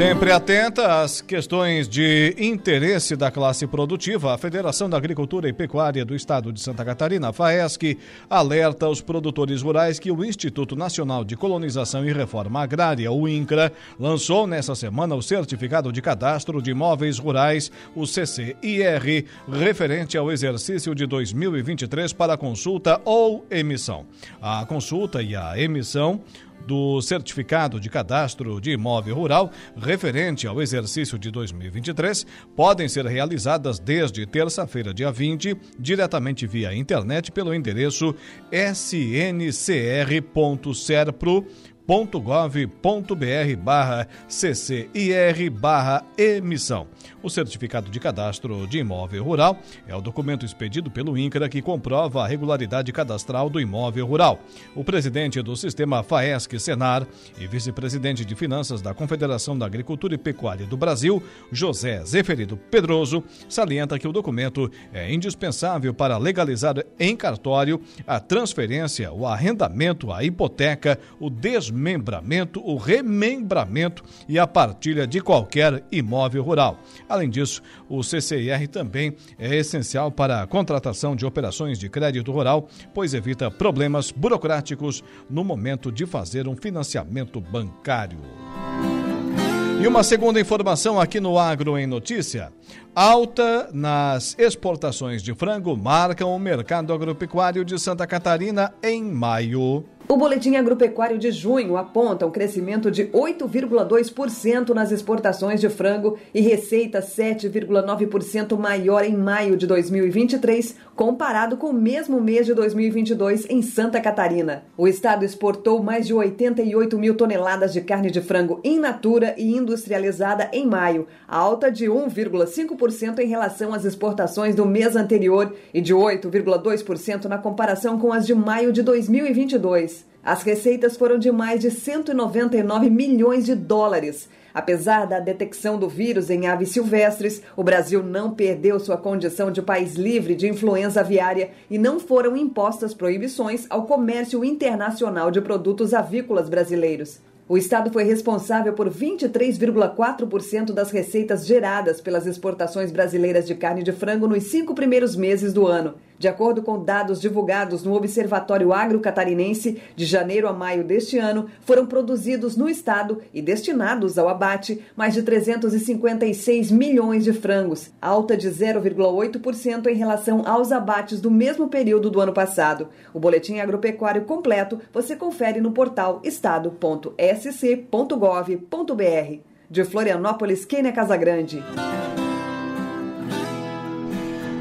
Sempre atenta às questões de interesse da classe produtiva, a Federação da Agricultura e Pecuária do Estado de Santa Catarina, FAESC, alerta os produtores rurais que o Instituto Nacional de Colonização e Reforma Agrária, o INCRA, lançou nesta semana o Certificado de Cadastro de Imóveis Rurais, o CCIR, referente ao exercício de 2023 para consulta ou emissão. A consulta e a emissão do Certificado de Cadastro de Imóvel Rural referente ao exercício de 2023 podem ser realizadas desde terça-feira, dia 20, diretamente via internet pelo endereço sncr.serpro.com gov.br barra CCIR barra emissão. O certificado de cadastro de imóvel rural é o documento expedido pelo INCRA que comprova a regularidade cadastral do imóvel rural. O presidente do sistema FAESC Senar e vice-presidente de finanças da Confederação da Agricultura e Pecuária do Brasil, José Zeferido Pedroso, salienta que o documento é indispensável para legalizar em cartório a transferência, o arrendamento, a hipoteca, o desmembramento desmembramento, o remembramento e a partilha de qualquer imóvel rural. Além disso, o CCIR também é essencial para a contratação de operações de crédito rural, pois evita problemas burocráticos no momento de fazer um financiamento bancário. E uma segunda informação aqui no Agro em Notícia. Alta nas exportações de frango marcam o mercado agropecuário de Santa Catarina em maio. O Boletim Agropecuário de junho aponta um crescimento de 8,2% nas exportações de frango e receita 7,9% maior em maio de 2023, comparado com o mesmo mês de 2022 em Santa Catarina. O estado exportou mais de 88 mil toneladas de carne de frango in natura e industrializada em maio, alta de 1,5% em relação às exportações do mês anterior e de 8,2% na comparação com as de maio de 2022. As receitas foram de mais de 199 milhões de dólares. Apesar da detecção do vírus em aves silvestres, o Brasil não perdeu sua condição de país livre de influenza aviária e não foram impostas proibições ao comércio internacional de produtos avícolas brasileiros. O Estado foi responsável por 23,4% das receitas geradas pelas exportações brasileiras de carne de frango nos cinco primeiros meses do ano. De acordo com dados divulgados no Observatório Agro Catarinense, de janeiro a maio deste ano, foram produzidos no estado e destinados ao abate mais de 356 milhões de frangos, alta de 0,8% em relação aos abates do mesmo período do ano passado. O boletim agropecuário completo você confere no portal estado.sc.gov.br. De Florianópolis, Kênia Casagrande.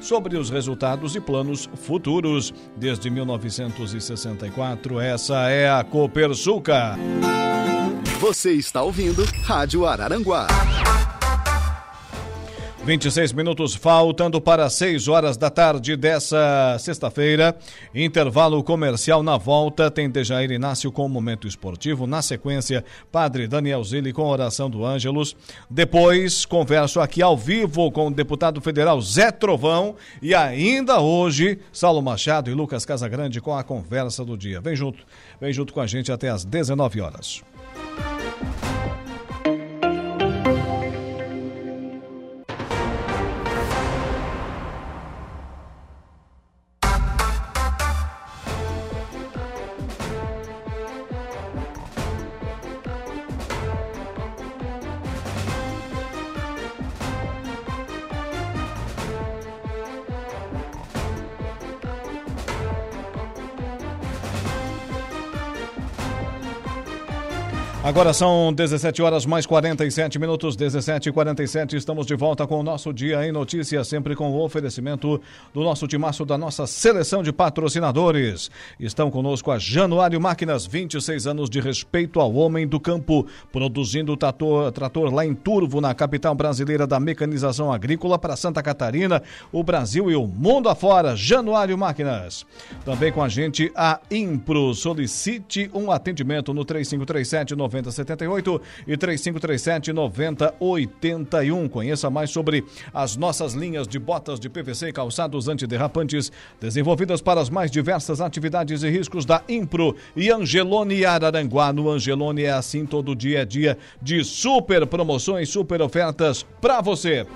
sobre os resultados e planos futuros. Desde 1964, essa é a Copersuca. Você está ouvindo Rádio Araranguá. 26 minutos faltando para 6 horas da tarde dessa sexta-feira. Intervalo comercial na volta. Tem Dejair Inácio com o Momento Esportivo. Na sequência, Padre Daniel Zilli com oração do Ângelos. Depois, converso aqui ao vivo com o deputado federal Zé Trovão. E ainda hoje, Saulo Machado e Lucas Casagrande com a conversa do dia. Vem junto, vem junto com a gente até às 19 horas. Agora são 17 horas mais 47 minutos, 17 e 47. Estamos de volta com o nosso Dia em Notícias, sempre com o oferecimento do nosso timaço da nossa seleção de patrocinadores. Estão conosco a Januário Máquinas, 26 anos de respeito ao homem do campo, produzindo trator, trator lá em Turvo, na capital brasileira da mecanização agrícola para Santa Catarina, o Brasil e o mundo afora. Januário Máquinas. Também com a gente a Impro. Solicite um atendimento no 3537 9078 e 3537 9081. Conheça mais sobre as nossas linhas de botas de PVC e calçados antiderrapantes, desenvolvidas para as mais diversas atividades e riscos da Impro e Angelone Araranguá. No Angelone é assim todo dia é dia de super promoções, super ofertas para você.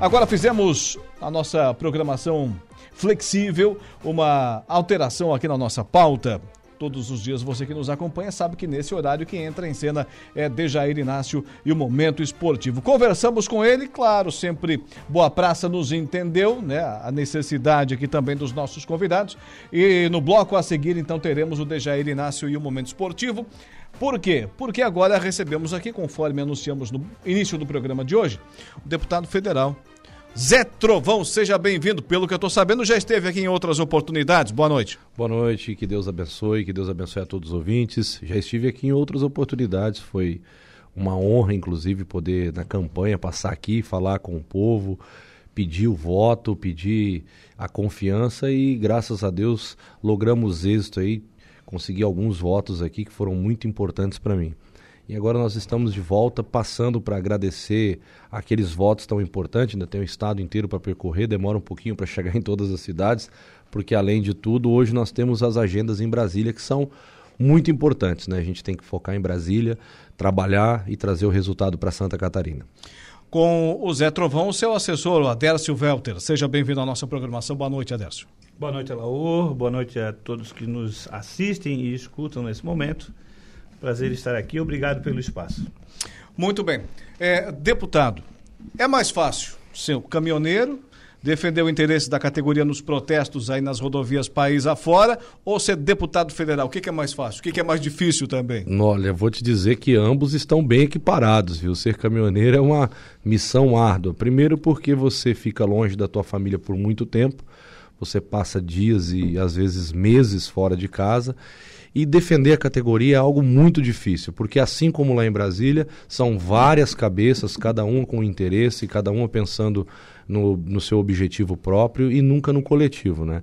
Agora fizemos a nossa programação flexível, uma alteração aqui na nossa pauta todos os dias. Você que nos acompanha sabe que nesse horário que entra em cena é Dejair Inácio e o Momento Esportivo. Conversamos com ele, claro, sempre Boa Praça nos entendeu, né? A necessidade aqui também dos nossos convidados. E no bloco a seguir, então, teremos o Dejair Inácio e o Momento Esportivo. Por quê? Porque agora recebemos aqui, conforme anunciamos no início do programa de hoje, o deputado federal Zé Trovão, seja bem-vindo. Pelo que eu estou sabendo, já esteve aqui em outras oportunidades. Boa noite. Boa noite, que Deus abençoe, que Deus abençoe a todos os ouvintes. Já estive aqui em outras oportunidades, foi uma honra, inclusive, poder, na campanha, passar aqui, falar com o povo, pedir o voto, pedir a confiança e, graças a Deus, logramos êxito aí, consegui alguns votos aqui que foram muito importantes para mim. E agora nós estamos de volta, passando para agradecer aqueles votos tão importantes. Ainda tem o estado inteiro para percorrer, demora um pouquinho para chegar em todas as cidades, porque além de tudo, hoje nós temos as agendas em Brasília que são muito importantes. Né? A gente tem que focar em Brasília, trabalhar e trazer o resultado para Santa Catarina. Com o Zé Trovão, seu assessor, o Adércio Welter. Seja bem-vindo à nossa programação. Boa noite, Adércio. Boa noite, Alaor. Boa noite a todos que nos assistem e escutam nesse momento. Prazer estar aqui. Obrigado pelo espaço. Muito bem. É, deputado, é mais fácil ser caminhoneiro, defender o interesse da categoria nos protestos aí nas rodovias país afora, ou ser deputado federal? O que, que é mais fácil? O que, que, é mais difícil também? Olha, vou te dizer que ambos estão bem equiparados, viu? Ser caminhoneiro é uma missão árdua. Primeiro porque você fica longe da tua família por muito tempo, você passa dias e às vezes meses fora de casa e defender a categoria é algo muito difícil, porque assim como lá em Brasília, são várias cabeças, cada uma com interesse, cada uma pensando no, no seu objetivo próprio e nunca no coletivo, né?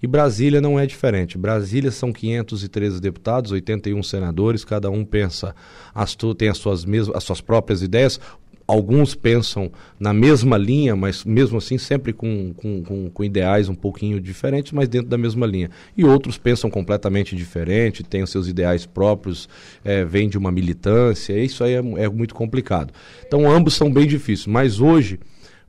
E Brasília não é diferente. Brasília são 513 deputados, 81 senadores, cada um pensa, as, tem as suas, mesmas, as suas próprias ideias alguns pensam na mesma linha, mas mesmo assim sempre com, com, com, com, ideais um pouquinho diferentes, mas dentro da mesma linha. E outros pensam completamente diferente, têm os seus ideais próprios, é, vêm de uma militância, isso aí é, é muito complicado. Então ambos são bem difíceis, mas hoje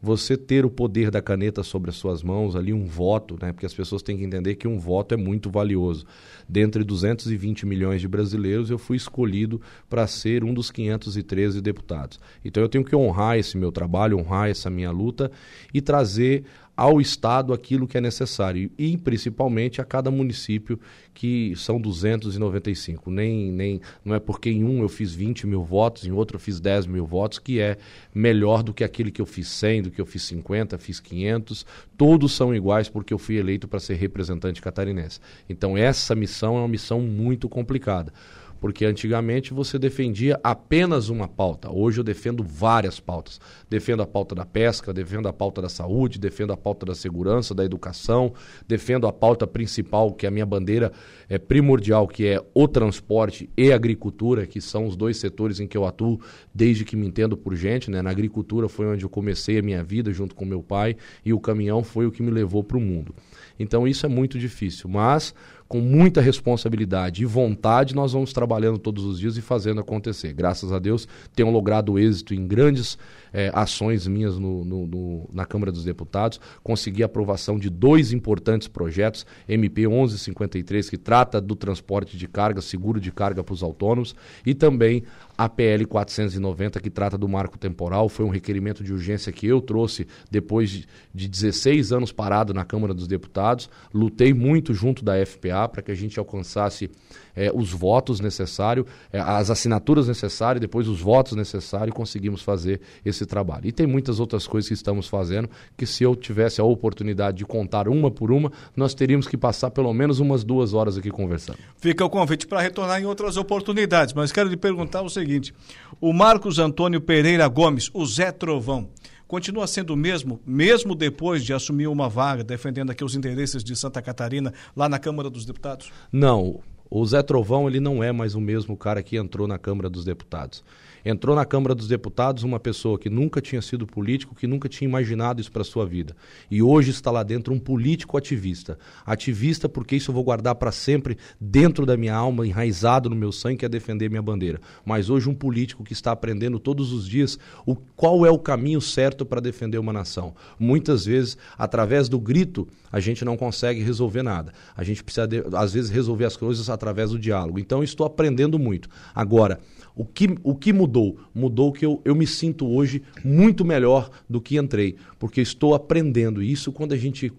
você ter o poder da caneta sobre as suas mãos, ali um voto, né? Porque as pessoas têm que entender que um voto é muito valioso. Dentre 220 milhões de brasileiros, eu fui escolhido para ser um dos 513 deputados. Então eu tenho que honrar esse meu trabalho, honrar essa minha luta e trazer ao Estado aquilo que é necessário e principalmente a cada município que são 295. Nem, nem, não é porque em um eu fiz 20 mil votos, em outro eu fiz 10 mil votos, que é melhor do que aquele que eu fiz 100, do que eu fiz 50, fiz 500. Todos são iguais porque eu fui eleito para ser representante catarinense. Então essa missão é uma missão muito complicada porque antigamente você defendia apenas uma pauta. Hoje eu defendo várias pautas. Defendo a pauta da pesca, defendo a pauta da saúde, defendo a pauta da segurança, da educação, defendo a pauta principal, que é a minha bandeira é primordial, que é o transporte e a agricultura, que são os dois setores em que eu atuo desde que me entendo por gente. Né? Na agricultura foi onde eu comecei a minha vida junto com meu pai e o caminhão foi o que me levou para o mundo. Então isso é muito difícil, mas com muita responsabilidade e vontade, nós vamos trabalhando todos os dias e fazendo acontecer. Graças a Deus, tenho logrado êxito em grandes é, ações minhas no, no, no, na Câmara dos Deputados. Consegui a aprovação de dois importantes projetos, MP 1153, que trata do transporte de carga, seguro de carga para os autônomos, e também a PL 490, que trata do marco temporal, foi um requerimento de urgência que eu trouxe depois de, de 16 anos parado na Câmara dos Deputados. Lutei muito junto da FPA para que a gente alcançasse é, os votos necessários, é, as assinaturas necessárias, depois os votos necessários e conseguimos fazer esse trabalho. E tem muitas outras coisas que estamos fazendo que, se eu tivesse a oportunidade de contar uma por uma, nós teríamos que passar pelo menos umas duas horas aqui conversando. Fica o convite para retornar em outras oportunidades, mas quero lhe perguntar o seguinte: o Marcos Antônio Pereira Gomes, o Zé Trovão, continua sendo o mesmo, mesmo depois de assumir uma vaga defendendo aqui os interesses de Santa Catarina lá na Câmara dos Deputados? Não. O Zé Trovão ele não é mais o mesmo cara que entrou na Câmara dos Deputados. Entrou na Câmara dos Deputados uma pessoa que nunca tinha sido político, que nunca tinha imaginado isso para sua vida. E hoje está lá dentro um político ativista. Ativista porque isso eu vou guardar para sempre dentro da minha alma, enraizado no meu sangue, que é defender minha bandeira. Mas hoje um político que está aprendendo todos os dias o qual é o caminho certo para defender uma nação. Muitas vezes, através do grito, a gente não consegue resolver nada. A gente precisa, de, às vezes, resolver as coisas através do diálogo. Então, estou aprendendo muito. Agora, o que, o que mudou? Mudou que eu, eu me sinto hoje muito melhor do que entrei, porque estou aprendendo. E isso, quando a gente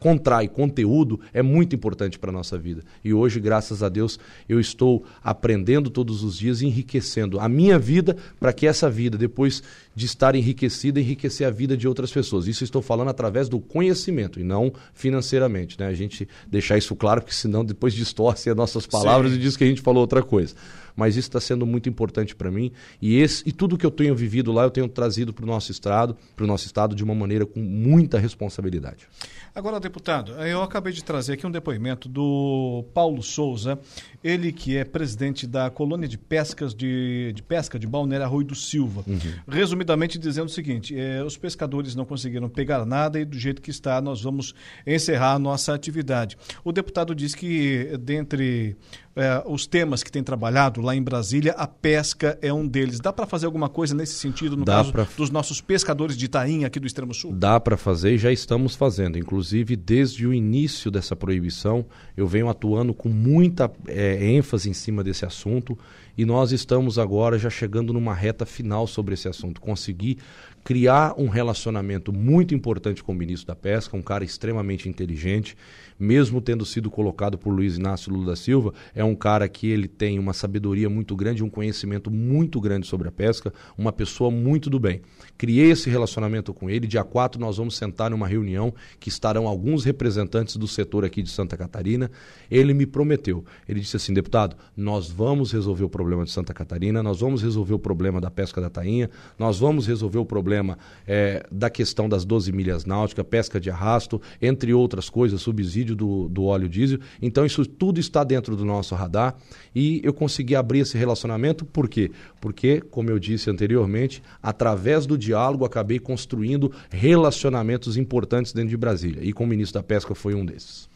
contrai conteúdo é muito importante para a nossa vida. E hoje, graças a Deus, eu estou aprendendo todos os dias e enriquecendo a minha vida para que essa vida, depois de estar enriquecida, enriquecer a vida de outras pessoas. Isso estou falando através do conhecimento e não financeiramente. Né? A gente deixar isso claro, porque senão depois distorce as nossas palavras Sim. e diz que a gente falou outra coisa mas isso está sendo muito importante para mim e esse e tudo que eu tenho vivido lá eu tenho trazido para o nosso estado, para o nosso estado de uma maneira com muita responsabilidade. Agora, deputado, eu acabei de trazer aqui um depoimento do Paulo Souza, ele que é presidente da colônia de pescas de, de pesca de Balneário Arroio do Silva. Uhum. Resumidamente dizendo o seguinte: é, os pescadores não conseguiram pegar nada e do jeito que está nós vamos encerrar a nossa atividade. O deputado disse que dentre é, os temas que tem trabalhado lá em Brasília, a pesca é um deles. Dá para fazer alguma coisa nesse sentido no Dá caso pra... dos nossos pescadores de Itaim aqui do extremo sul? Dá para fazer e já estamos fazendo. Inclusive, desde o início dessa proibição, eu venho atuando com muita é, ênfase em cima desse assunto e nós estamos agora já chegando numa reta final sobre esse assunto. Conseguir criar um relacionamento muito importante com o ministro da Pesca, um cara extremamente inteligente, mesmo tendo sido colocado por Luiz Inácio Lula da Silva, é um cara que ele tem uma sabedoria muito grande, um conhecimento muito grande sobre a pesca, uma pessoa muito do bem. Criei esse relacionamento com ele, dia 4 nós vamos sentar numa reunião que estarão alguns representantes do setor aqui de Santa Catarina. Ele me prometeu, ele disse assim, deputado, nós vamos resolver o problema de Santa Catarina, nós vamos resolver o problema da pesca da tainha, nós vamos resolver o problema é, da questão das 12 milhas náuticas, pesca de arrasto, entre outras coisas, subsídio subsídio do, do óleo diesel. Então, isso tudo está dentro do nosso radar e eu consegui abrir esse relacionamento, por quê? Porque, como eu disse anteriormente, através do diálogo acabei construindo relacionamentos importantes dentro de Brasília e com o ministro da Pesca foi um desses.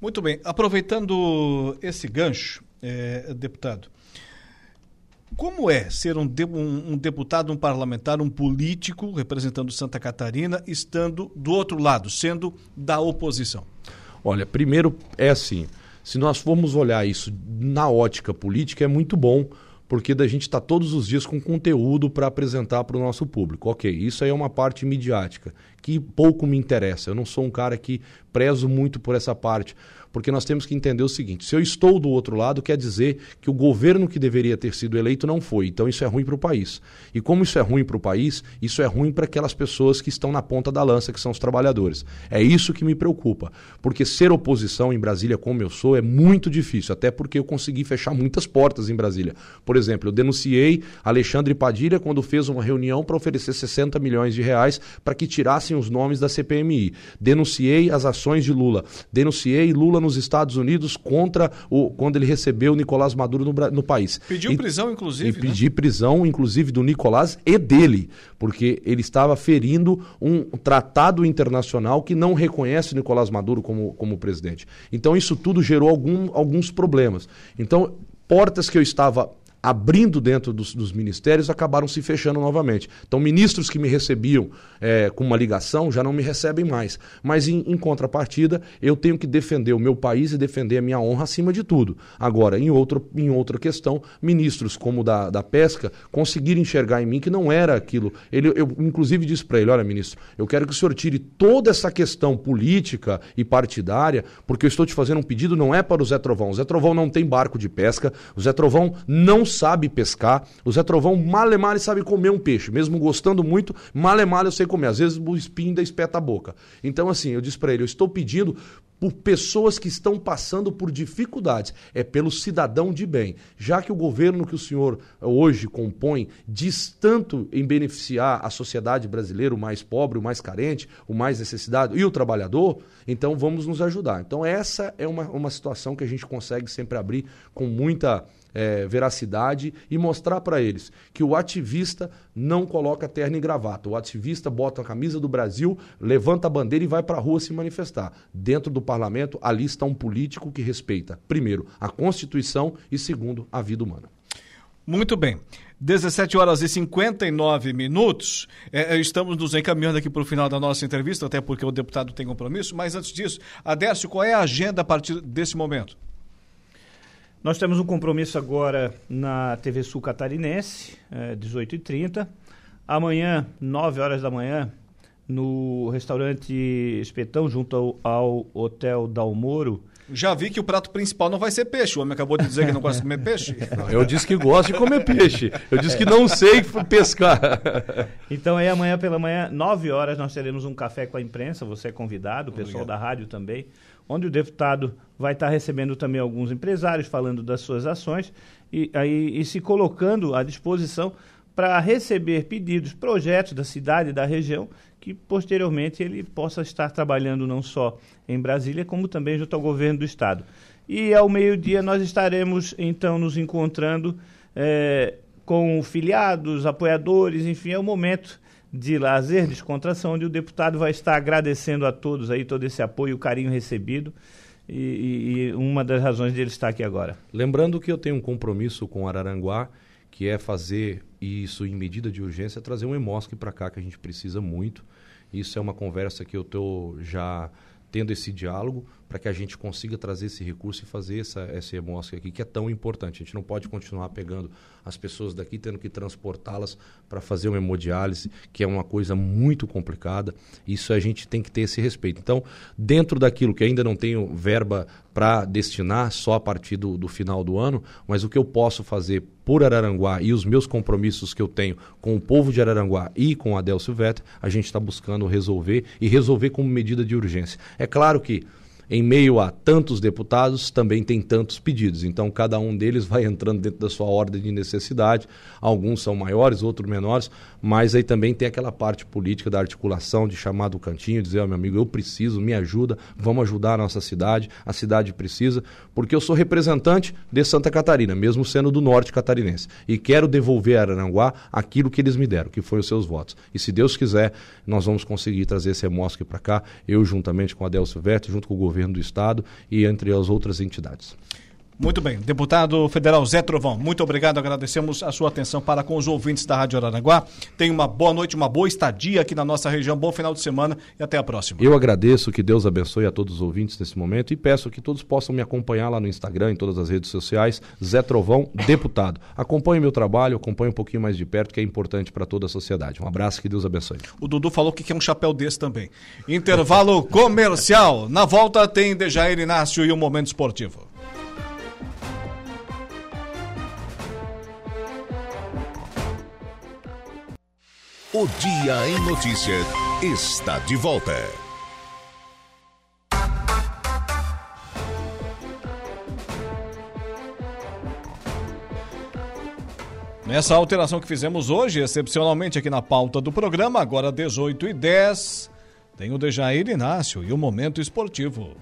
Muito bem. Aproveitando esse gancho, é, deputado, como é ser um, de, um, um, deputado, um parlamentar, um político representando Santa Catarina, estando do outro lado, sendo da oposição? Olha, primeiro é assim, se nós formos olhar isso na ótica política, é muito bom, porque da gente está todos os dias com conteúdo para apresentar para o nosso público. Ok, isso aí é uma parte midiática, que pouco me interessa. Eu não sou um cara que prezo muito por essa parte porque nós temos que entender o seguinte: se eu estou do outro lado, quer dizer que o governo que deveria ter sido eleito não foi. Então isso é ruim para o país. E como isso é ruim para o país, isso é ruim para aquelas pessoas que estão na ponta da lança, que são os trabalhadores. É isso que me preocupa. Porque ser oposição em Brasília, como eu sou, é muito difícil, até porque eu consegui fechar muitas portas em Brasília. Por exemplo, eu denunciei Alexandre Padilha quando fez uma reunião para oferecer 60 milhões de reais para que tirassem os nomes da CPMI. Denunciei as ações de Lula. Denunciei Lula nos Estados Unidos contra o quando ele recebeu o Nicolás Maduro no, no país. Pediu e, prisão, inclusive. E né? pedi prisão, inclusive, do Nicolás e dele, porque ele estava ferindo um tratado internacional que não reconhece o Nicolás Maduro como, como presidente. Então, isso tudo gerou algum, alguns problemas. Então, portas que eu estava abrindo dentro dos, dos, ministérios acabaram se fechando novamente. Então, ministros que me recebiam é, com uma ligação já não me recebem mais. Mas, em, em, contrapartida, eu tenho que defender o meu país e defender a minha honra acima de tudo. Agora, em, outro, em outra questão, ministros como da, da pesca conseguiram enxergar em mim que não era aquilo. Ele, eu, inclusive, disse para ele: olha, ministro, eu quero que o senhor tire toda essa questão política e partidária, porque eu estou te fazendo um pedido, não é para o Zé Trovão. O Zé Trovão não tem barco de pesca, o Zé Trovão não sabe pescar. O Zé Trovão male male sabe comer um peixe, mesmo gostando muito, male male eu sei comer. Às vezes o espinho ainda espeta a boca. Então assim, eu disse para ele, eu estou pedindo por pessoas que estão passando por dificuldades, é pelo cidadão de bem. Já que o governo que o senhor hoje compõe diz tanto em beneficiar a sociedade brasileira, o mais pobre, o mais carente, o mais necessitado e o trabalhador, então vamos nos ajudar. Então essa é uma, uma situação que a gente consegue sempre abrir com muita é, veracidade e mostrar para eles que o ativista não coloca terno e gravata. O ativista bota a camisa do Brasil, levanta a bandeira e vai para a rua se manifestar. Dentro do parlamento, ali está um político que respeita, primeiro, a Constituição e, segundo, a vida humana. Muito bem. 17 horas e 59 minutos. É, é, estamos nos encaminhando aqui para o final da nossa entrevista, até porque o deputado tem compromisso. Mas antes disso, Adércio, qual é a agenda a partir desse momento? Nós temos um compromisso agora na TV Sul Catarinense, é, 18h30. Amanhã, 9 horas da manhã, no restaurante Espetão, junto ao, ao Hotel Dalmoro. Já vi que o prato principal não vai ser peixe. O homem acabou de dizer que não gosta de comer peixe. Eu disse que gosto de comer peixe. Eu disse que não sei pescar. Então aí amanhã pela manhã, 9 horas, nós teremos um café com a imprensa. Você é convidado, o pessoal Obrigado. da rádio também onde o deputado vai estar recebendo também alguns empresários falando das suas ações e, aí, e se colocando à disposição para receber pedidos, projetos da cidade e da região, que posteriormente ele possa estar trabalhando não só em Brasília, como também junto ao governo do Estado. E ao meio-dia nós estaremos então nos encontrando é, com filiados, apoiadores, enfim, é o momento de lazer, descontração, onde o deputado vai estar agradecendo a todos aí todo esse apoio, o carinho recebido. E, e, uma das razões dele estar aqui agora. Lembrando que eu tenho um compromisso com Araranguá, que é fazer isso em medida de urgência, trazer um emosque para cá que a gente precisa muito. Isso é uma conversa que eu estou já tendo esse diálogo para que a gente consiga trazer esse recurso e fazer essa, essa amostra aqui, que é tão importante. A gente não pode continuar pegando as pessoas daqui, tendo que transportá-las para fazer uma hemodiálise, que é uma coisa muito complicada. Isso a gente tem que ter esse respeito. Então, dentro daquilo que ainda não tenho verba para destinar, só a partir do, do final do ano, mas o que eu posso fazer por Araranguá e os meus compromissos que eu tenho com o povo de Araranguá e com a Adel Silvestre, a gente está buscando resolver e resolver como medida de urgência. É claro que em meio a tantos deputados, também tem tantos pedidos. Então, cada um deles vai entrando dentro da sua ordem de necessidade. Alguns são maiores, outros menores, mas aí também tem aquela parte política da articulação, de chamar do cantinho, dizer: oh, meu amigo, eu preciso, me ajuda, vamos ajudar a nossa cidade, a cidade precisa, porque eu sou representante de Santa Catarina, mesmo sendo do norte catarinense, e quero devolver a Aranguá aquilo que eles me deram, que foi os seus votos. E se Deus quiser, nós vamos conseguir trazer esse emosque para cá, eu juntamente com a Adelso Verte, junto com o governo governo do estado e entre as outras entidades. Muito bem. Deputado federal Zé Trovão, muito obrigado. Agradecemos a sua atenção para com os ouvintes da Rádio Araranguá. Tenha uma boa noite, uma boa estadia aqui na nossa região. Bom final de semana e até a próxima. Eu agradeço, que Deus abençoe a todos os ouvintes nesse momento e peço que todos possam me acompanhar lá no Instagram, em todas as redes sociais. Zé Trovão, deputado. Acompanhe meu trabalho, acompanhe um pouquinho mais de perto, que é importante para toda a sociedade. Um abraço, que Deus abençoe. O Dudu falou que quer um chapéu desse também. Intervalo comercial. Na volta tem Dejair Inácio e o Momento Esportivo. O Dia em Notícias está de volta. Nessa alteração que fizemos hoje, excepcionalmente aqui na pauta do programa, agora 18 e 10, tem o Dejair Inácio e o Momento Esportivo.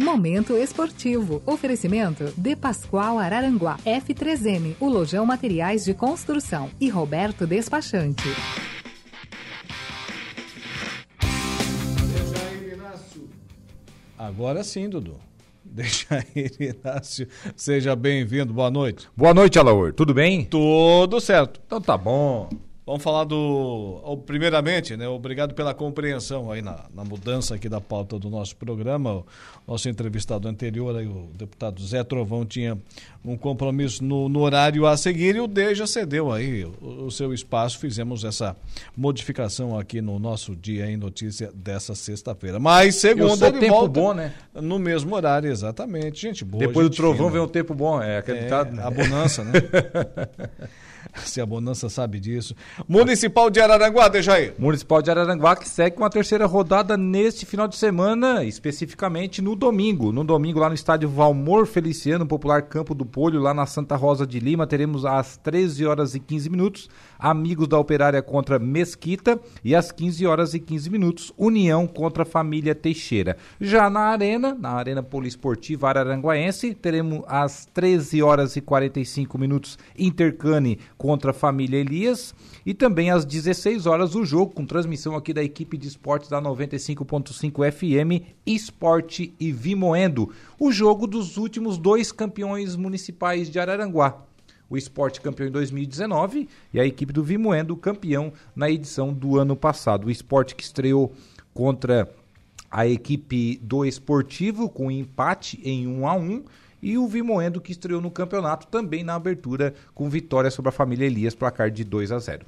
Momento esportivo. Oferecimento de Pascoal Araranguá, F3M, o Lojão Materiais de Construção e Roberto Despachante. Agora sim, Dudu. Dejair Inácio, seja bem-vindo, boa noite. Boa noite, Alaor, tudo bem? Tudo certo. Então tá bom. Vamos falar do. Primeiramente, né? Obrigado pela compreensão aí na, na mudança aqui da pauta do nosso programa. O nosso entrevistado anterior, aí, o deputado Zé Trovão, tinha um compromisso no, no horário a seguir e o Deja cedeu aí o, o, seu espaço. Fizemos essa modificação aqui no nosso Dia em Notícia dessa sexta-feira. Mas segunda ele tempo volta bom, né? no mesmo horário, exatamente. Gente boa. Depois gente do trovão fina. vem um tempo bom, é acreditado. É, né? a bonança, né? Se a bonança sabe disso. Municipal de Araranguá, Dejair. Municipal de Araranguá que segue com a terceira rodada neste final de semana, especificamente no domingo. No domingo, lá no estádio Valmor Feliciano, popular Campo do Polho, lá na Santa Rosa de Lima, teremos às 13 horas e 15 minutos Amigos da Operária contra Mesquita e às 15 horas e 15 minutos União contra Família Teixeira. Já na Arena, na Arena Poliesportiva Araranguaense, teremos às 13 horas e 45 minutos Intercane contra família Elias e também às 16 horas o jogo com transmissão aqui da equipe de esportes da 95.5 FM Esporte e Vimoendo. O jogo dos últimos dois campeões municipais de Araranguá. O esporte campeão em 2019 e a equipe do Vimoendo campeão na edição do ano passado. O esporte que estreou contra a equipe do esportivo com empate em 1 a 1 e o Vimoendo que estreou no campeonato também na abertura com vitória sobre a família Elias, placar de 2 a 0.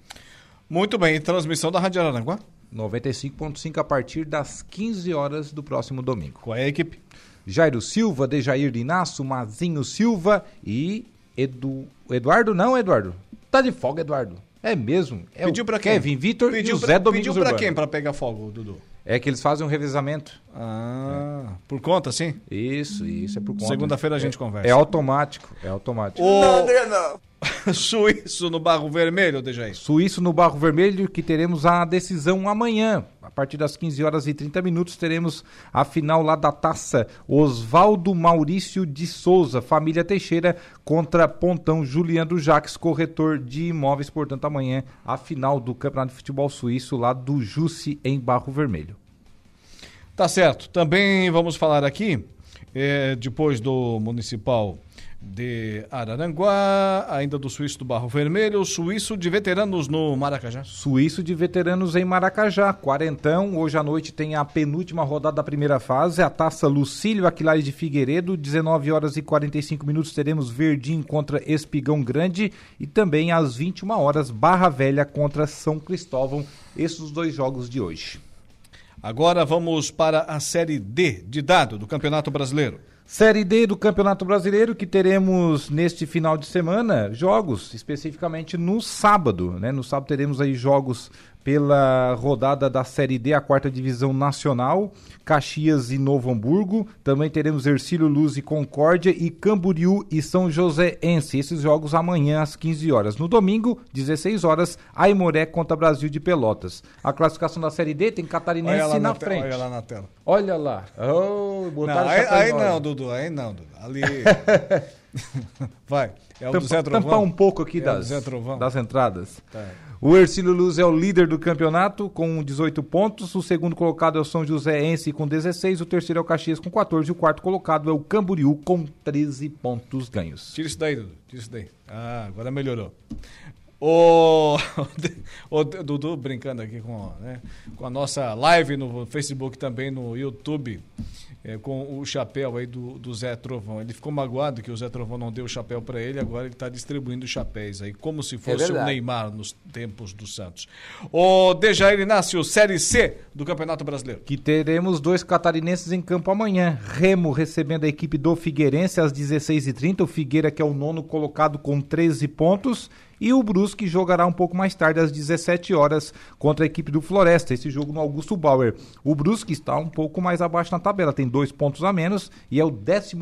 Muito bem, transmissão da Rádio Araranguá? 95.5 a partir das 15 horas do próximo domingo. Qual é a equipe? Jairo Silva, Dejair Inácio, Mazinho Silva e Edu... Eduardo não, Eduardo? Tá de folga, Eduardo. É mesmo. É Pediu o pra quem? Kevin Vitor e Pediu o pra, Zé Domingos Pediu pra Urbano. quem pra pegar fogo, Dudu? É que eles fazem um revezamento. Ah, por conta, sim? Isso, isso, é por conta. Segunda-feira a gente é, conversa. É automático, é automático. O... Suíço no Barro Vermelho, Dejair. Suíço no Barro Vermelho, que teremos a decisão amanhã. A partir das 15 horas e 30 minutos teremos a final lá da taça. Oswaldo Maurício de Souza, família Teixeira, contra Pontão Juliano Jacques, corretor de imóveis. Portanto, amanhã a final do Campeonato de Futebol Suíço lá do Jusce em Barro Vermelho. Tá certo. Também vamos falar aqui, é, depois do Municipal de Araranguá, ainda do Suíço do Barro Vermelho, Suíço de Veteranos no Maracajá. Suíço de Veteranos em Maracajá, quarentão. Hoje à noite tem a penúltima rodada da primeira fase, a taça Lucílio Aquilares de Figueiredo. 19 horas e 45 minutos teremos Verdim contra Espigão Grande e também às 21 horas Barra Velha contra São Cristóvão. Esses os dois jogos de hoje. Agora vamos para a Série D de dado do Campeonato Brasileiro. Série D do Campeonato Brasileiro que teremos neste final de semana jogos, especificamente no sábado, né? No sábado teremos aí jogos pela rodada da Série D, a quarta divisão nacional, Caxias e Novo Hamburgo. Também teremos Ercílio Luz e Concórdia e Camboriú e São Joséense. Esses jogos amanhã às 15 horas. No domingo, 16 horas, Aimoré contra Brasil de Pelotas. A classificação da Série D tem Catarinense Olha lá na, na te- frente. olha lá na tela. Olha lá. Oh, Não, aí, aí não. Dudu, aí não, Dudu. Ali. Vai. É o do Tampa- Zé Trovão. tampar um pouco aqui É das, do das entradas. Tá. O Ercílio Luz é o líder do campeonato com 18 pontos. O segundo colocado é o São Joséense com 16. O terceiro é o Caxias com 14. E o quarto colocado é o Camboriú com 13 pontos ganhos. Tira isso daí, Dudu. Tira isso daí. Ah, agora melhorou. O, o Dudu brincando aqui com, né, com a nossa live no Facebook também no YouTube, é, com o chapéu aí do, do Zé Trovão. Ele ficou magoado que o Zé Trovão não deu o chapéu para ele, agora ele está distribuindo chapéus aí, como se fosse o verdade. Neymar nos tempos do Santos. O Dejair Inácio, Série C do Campeonato Brasileiro. Que teremos dois catarinenses em campo amanhã. Remo recebendo a equipe do Figueirense às 16h30. O Figueira, que é o nono colocado com 13 pontos. E o Brusque jogará um pouco mais tarde, às 17 horas, contra a equipe do Floresta. Esse jogo no Augusto Bauer. O Brusque está um pouco mais abaixo na tabela, tem dois pontos a menos e é o 14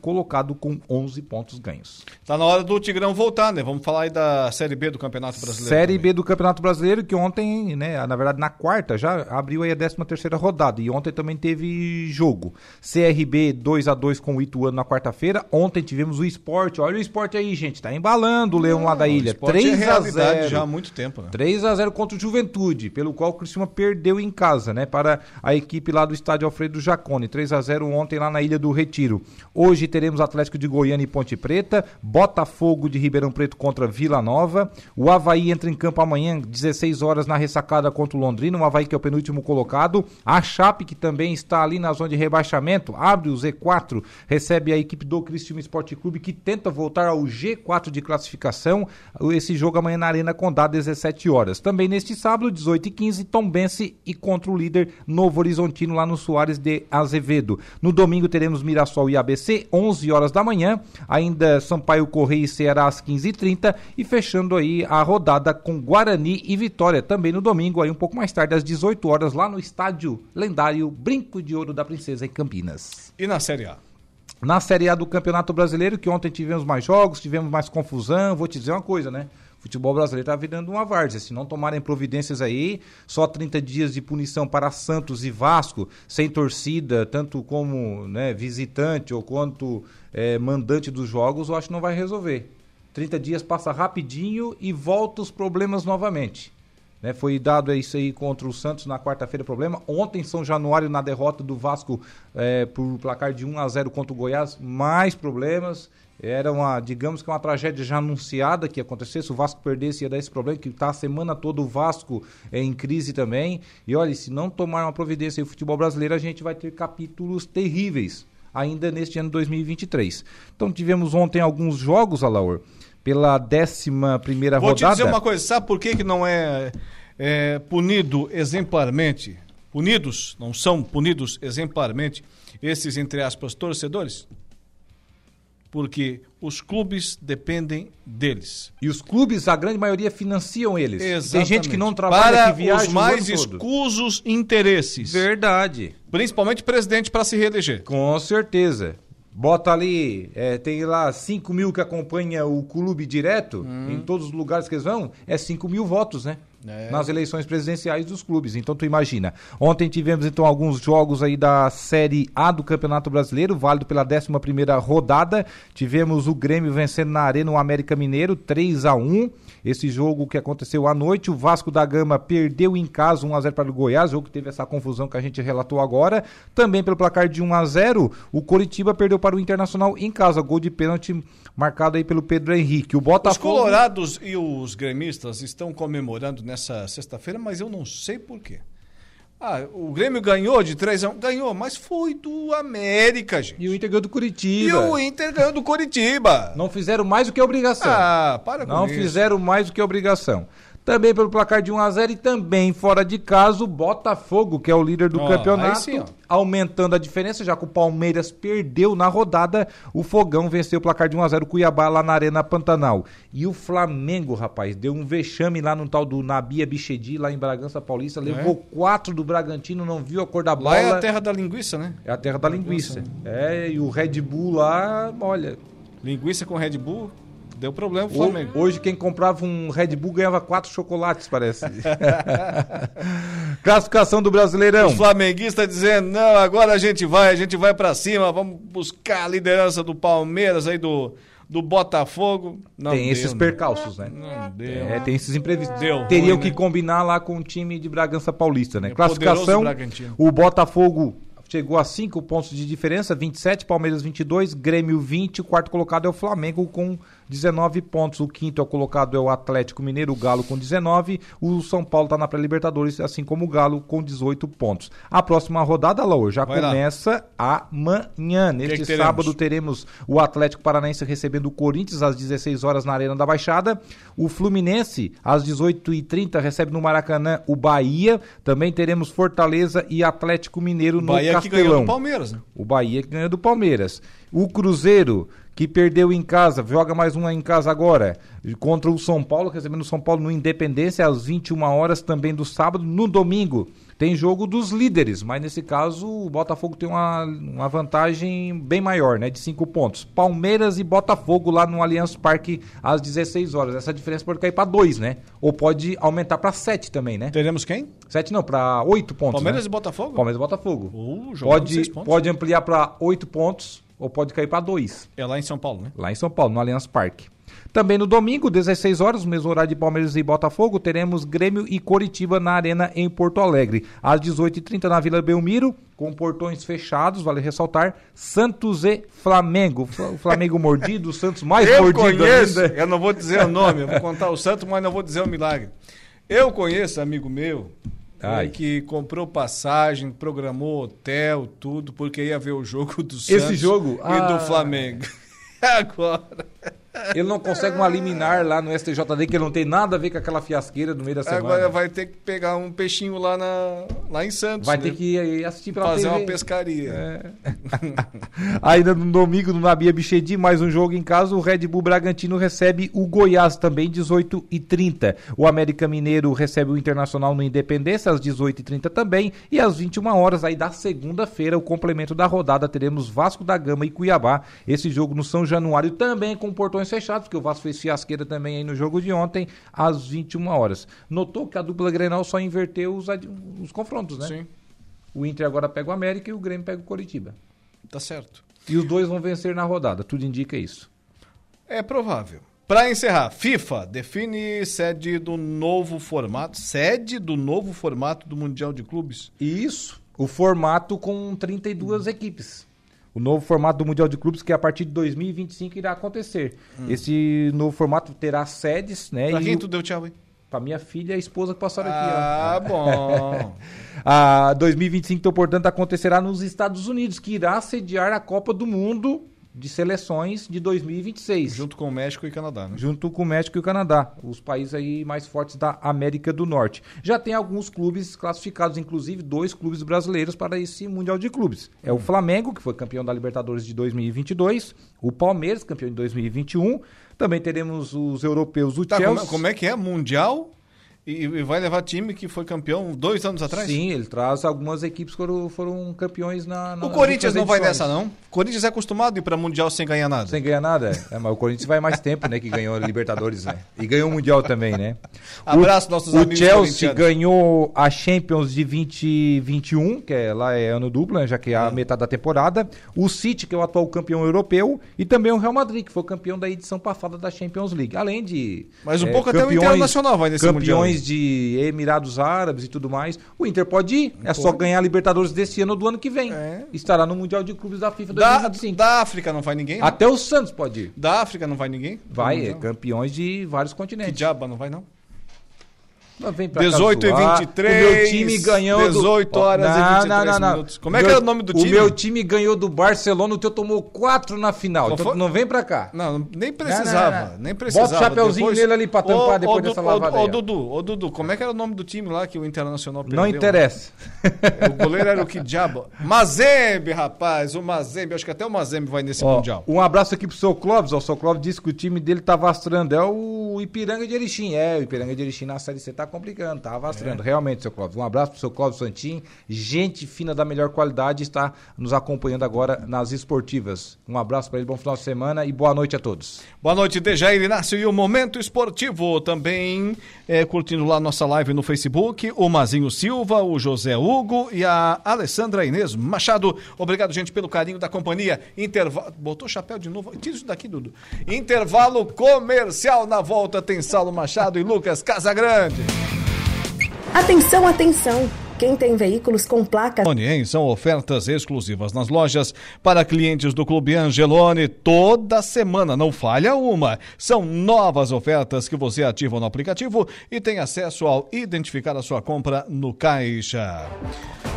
colocado com 11 pontos ganhos. Tá na hora do Tigrão voltar, né? Vamos falar aí da Série B do Campeonato Brasileiro. Série B do Campeonato Brasileiro, que ontem, né, na verdade na quarta, já abriu aí a 13 terceira rodada. E ontem também teve jogo. CRB 2 a 2 com o Ituano na quarta-feira. Ontem tivemos o esporte. Olha o esporte aí, gente. Tá embalando o Leão lá da ilha. Esporte 3 é a realidade 0. já há muito tempo, né? 3 a 0 contra o Juventude, pelo qual o Criciúma perdeu em casa, né, para a equipe lá do estádio Alfredo Jacone. 3 a 0 ontem lá na Ilha do Retiro. Hoje teremos Atlético de Goiânia e Ponte Preta, Botafogo de Ribeirão Preto contra Vila Nova. O Havaí entra em campo amanhã, 16 horas na ressacada contra o Londrina, o Havaí que é o penúltimo colocado. A Chape, que também está ali na zona de rebaixamento, abre o Z4, recebe a equipe do Criciúma Esporte Clube, que tenta voltar ao G4 de classificação. Esse jogo amanhã na Arena Condá, 17 horas. Também neste sábado, 18 e 15 Tombense e contra o líder Novo Horizontino lá no Soares de Azevedo. No domingo teremos Mirassol e ABC, 11 horas da manhã. Ainda Sampaio Correia e Ceará às 15h30 e fechando aí a rodada com Guarani e Vitória também no domingo, aí um pouco mais tarde, às 18 horas, lá no estádio lendário Brinco de Ouro da Princesa em Campinas. E na Série A? Na Série A do Campeonato Brasileiro, que ontem tivemos mais jogos, tivemos mais confusão, vou te dizer uma coisa, né? Futebol brasileiro está virando uma várzea. Se não tomarem providências aí, só 30 dias de punição para Santos e Vasco, sem torcida, tanto como né, visitante ou quanto é, mandante dos jogos, eu acho que não vai resolver. 30 dias passa rapidinho e volta os problemas novamente. Né, foi dado isso aí contra o Santos na quarta-feira problema. Ontem, em São Januário, na derrota do Vasco é, por placar de 1 a 0 contra o Goiás, mais problemas. Era uma, digamos que uma tragédia já anunciada que ia acontecer. Se o Vasco perdesse, ia dar esse problema, que está a semana toda o Vasco é, em crise também. E olha, se não tomar uma providência o futebol brasileiro, a gente vai ter capítulos terríveis ainda neste ano 2023. Então tivemos ontem alguns jogos, Alaor, pela décima primeira Vou rodada. te dizer uma coisa, sabe por que, que não é, é punido exemplarmente? Punidos, não são punidos exemplarmente esses, entre aspas, torcedores? Porque os clubes dependem deles. E os clubes, a grande maioria, financiam eles. Exatamente. Tem gente que não trabalha, Para que viaja os o mais escusos interesses. Verdade. Principalmente presidente para se reeleger. Com certeza. Bota ali, é, tem lá 5 mil que acompanha o clube direto, em todos os lugares que eles vão, é 5 mil votos, né? É. Nas eleições presidenciais dos clubes. Então tu imagina. Ontem tivemos então alguns jogos aí da Série A do Campeonato Brasileiro, válido pela 11 primeira rodada. Tivemos o Grêmio vencendo na Arena o América Mineiro, 3 a 1 Esse jogo que aconteceu à noite, o Vasco da Gama perdeu em casa 1 a 0 para o Goiás, jogo que teve essa confusão que a gente relatou agora. Também pelo placar de 1 a 0, o Coritiba perdeu para o Internacional em casa, gol de pênalti marcado aí pelo Pedro Henrique. O Os Botafogo colorados e os gremistas estão comemorando nessa sexta-feira, mas eu não sei por quê. Ah, o Grêmio ganhou de 3 a 1, ganhou, mas foi do América, gente. E o Inter ganhou do Curitiba. E o Inter ganhou do Curitiba. Não fizeram mais do que obrigação. Ah, para com Não isso. fizeram mais do que obrigação. Também pelo placar de 1 a 0 e também fora de casa o Botafogo, que é o líder do Ó, campeonato, sim, aumentando a diferença, já que o Palmeiras perdeu na rodada, o Fogão venceu o placar de 1 a 0 o Cuiabá lá na Arena Pantanal. E o Flamengo, rapaz, deu um vexame lá no tal do Nabia Bichedi, lá em Bragança Paulista, levou quatro do Bragantino, não viu a cor da bola. Lá é a terra da linguiça, né? É a terra da linguiça. É, e o Red Bull lá, olha, Linguiça com Red Bull, deu problema pro Flamengo. Hoje quem comprava um Red Bull ganhava quatro chocolates, parece. Classificação do Brasileirão. Os flamenguistas dizendo, não, agora a gente vai, a gente vai pra cima, vamos buscar a liderança do Palmeiras aí, do, do Botafogo. Não tem deu, esses né? percalços, né? Não deu. É, tem esses imprevistos. Deu Teriam ruim, que né? combinar lá com o time de Bragança Paulista, né? É, Classificação, o Botafogo chegou a 5 pontos de diferença, 27, Palmeiras 22, Grêmio 20, o quarto colocado é o Flamengo com 19 pontos, o quinto é o colocado é o Atlético Mineiro, o Galo com 19, o São Paulo está na pré-libertadores, assim como o Galo com 18 pontos. A próxima rodada, Laô, já Vai lá. começa amanhã, neste que teremos? sábado teremos o Atlético Paranaense recebendo o Corinthians às 16 horas na Arena da Baixada. O Fluminense, às 18h30, recebe no Maracanã o Bahia. Também teremos Fortaleza e Atlético Mineiro no Bahia que Castelão. ganhou do Palmeiras, né? O Bahia que ganhou do Palmeiras. O Cruzeiro, que perdeu em casa, joga mais uma em casa agora, contra o São Paulo, recebendo o São Paulo no Independência às 21 horas também do sábado. No domingo, tem jogo dos líderes, mas nesse caso o Botafogo tem uma, uma vantagem bem maior, né? De 5 pontos. Palmeiras e Botafogo lá no Allianz Parque às 16 horas. Essa diferença pode cair para 2, né? Ou pode aumentar para 7 também, né? Teremos quem? 7 não, para 8 pontos. Palmeiras né? e Botafogo? Palmeiras e Botafogo. Uh, Pode, pontos. pode ampliar para 8 pontos ou pode cair para 2. É lá em São Paulo, né? Lá em São Paulo, no Allianz Parque. Também no domingo, 16 horas, mesmo horário de Palmeiras e Botafogo, teremos Grêmio e Coritiba na Arena em Porto Alegre. Às 18h30 na Vila Belmiro, com portões fechados, vale ressaltar, Santos e Flamengo. O Flamengo mordido, o Santos mais eu mordido conheço, ainda. Eu não vou dizer o nome, eu vou contar o santo, mas não vou dizer o milagre. Eu conheço amigo meu Ai. que comprou passagem, programou hotel, tudo, porque ia ver o jogo do Santos Esse jogo? e Ah. do Flamengo. Agora. Ele não consegue uma liminar lá no STJD, que ele não tem nada a ver com aquela fiasqueira do meio da semana. Agora vai ter que pegar um peixinho lá, na, lá em Santos. Vai né? ter que ir assistir pela Fazer TV. uma pescaria. É. Ainda no domingo, no Nabia Bichedi, mais um jogo em casa, o Red Bull Bragantino recebe o Goiás também, 18 e 30 O América Mineiro recebe o Internacional no Independência, às 18 e 30 também. E às 21 horas, aí da segunda-feira, o complemento da rodada, teremos Vasco da Gama e Cuiabá. Esse jogo no São Januário também com portões fechados, porque o Vasco fez fiasqueira também aí no jogo de ontem, às 21 horas. Notou que a dupla Grenal só inverteu os, os confrontos, né? Sim. O Inter agora pega o América e o Grêmio pega o Coritiba. Tá certo. E os dois vão vencer na rodada, tudo indica isso. É provável. Para encerrar, FIFA define sede do novo formato, sede do novo formato do Mundial de Clubes. Isso. O formato com 32 equipes. O novo formato do Mundial de Clubes que a partir de 2025 irá acontecer. Esse novo formato terá sedes, né? Pra e quem tu deu tchau, hein? Pra minha filha e a esposa que passaram Ah, aqui, ó. bom. a 2025, então, portanto, acontecerá nos Estados Unidos, que irá sediar a Copa do Mundo de Seleções de 2026. Junto com o México e Canadá, né? Junto com o México e o Canadá, os países aí mais fortes da América do Norte. Já tem alguns clubes classificados, inclusive dois clubes brasileiros para esse Mundial de Clubes. É o Flamengo, que foi campeão da Libertadores de 2022, o Palmeiras, campeão de 2021, também teremos os europeus, o Tá, Chelsea. como, como é que é? Mundial? E, e vai levar time que foi campeão dois anos atrás? Sim, ele traz algumas equipes que foram, foram campeões na, na O Corinthians não vai nessa, não? O Corinthians é acostumado a ir pra Mundial sem ganhar nada. Sem ganhar nada. É, mas o Corinthians vai mais tempo, né? Que ganhou a Libertadores, né? E ganhou o Mundial também, né? Abraço, o, nossos o amigos Chelsea corintianos. ganhou a Champions de 2021, que é, lá é ano duplo, né? Já que é a metade da temporada. O City, que é o atual campeão europeu. E também o Real Madrid, que foi campeão da edição passada da Champions League. Além de. Mas um é, pouco até o Internacional vai nesse Mundial. Campeões de Emirados Árabes e tudo mais. O Inter pode ir. É só ganhar a Libertadores desse ano ou do ano que vem. É. Estará no Mundial de Clubes da FIFA Da, 2025. da África não vai ninguém? não? Até o Santos pode ir. Da África não vai ninguém? Vai, é campeões de vários Que continentes. diaba, não vai não? Vem pra cá 18 e zoar. 23, O meu time ganhou 18 do... horas e não, 23 não, não, não. minutos. Como é que era o nome do time? O meu time ganhou do Barcelona, o teu tomou 4 na final. Então foi? não vem pra cá. Não, nem precisava, não, não. nem precisava. Bota o chapeuzinho nele ali pra tampar depois dessa Du- lavada Ô. Dudu, ô Dudu, como é que era o nome do time lá que o Internacional perdeu? Não interessa. O goleiro era o que diabo? Mazembe, rapaz, o Mazembe. Acho que até o Mazembe vai nesse Ó, Mundial. Um abraço aqui pro seu Clóvis. Ó, o seu Clóvis disse que o time dele tá vastrando. É o Ipiranga de Erechim. É, o Ipiranga de Erechim na Série C tá complicando, tá vastrando. É. Realmente, seu Clóvis. Um abraço pro seu Clóvis Santin. Gente fina da melhor qualidade está nos acompanhando agora nas esportivas. Um abraço para ele, bom final de semana e boa noite a todos. Boa noite, Dejair Inácio e o Momento Esportivo. Também é, curtindo lá nossa live no Facebook, o Mazinho Silva, o José Hugo e a Alessandra Inês Machado. Obrigado, gente, pelo carinho da companhia. Intervalo. Botou o chapéu de novo. Tira isso daqui, Dudu. Intervalo comercial na volta. Tem Saulo Machado e Lucas Casagrande. Atenção, atenção! Quem tem veículos com placa Angelone, hein? São ofertas exclusivas nas lojas para clientes do Clube Angelone toda semana, não falha uma. São novas ofertas que você ativa no aplicativo e tem acesso ao identificar a sua compra no caixa.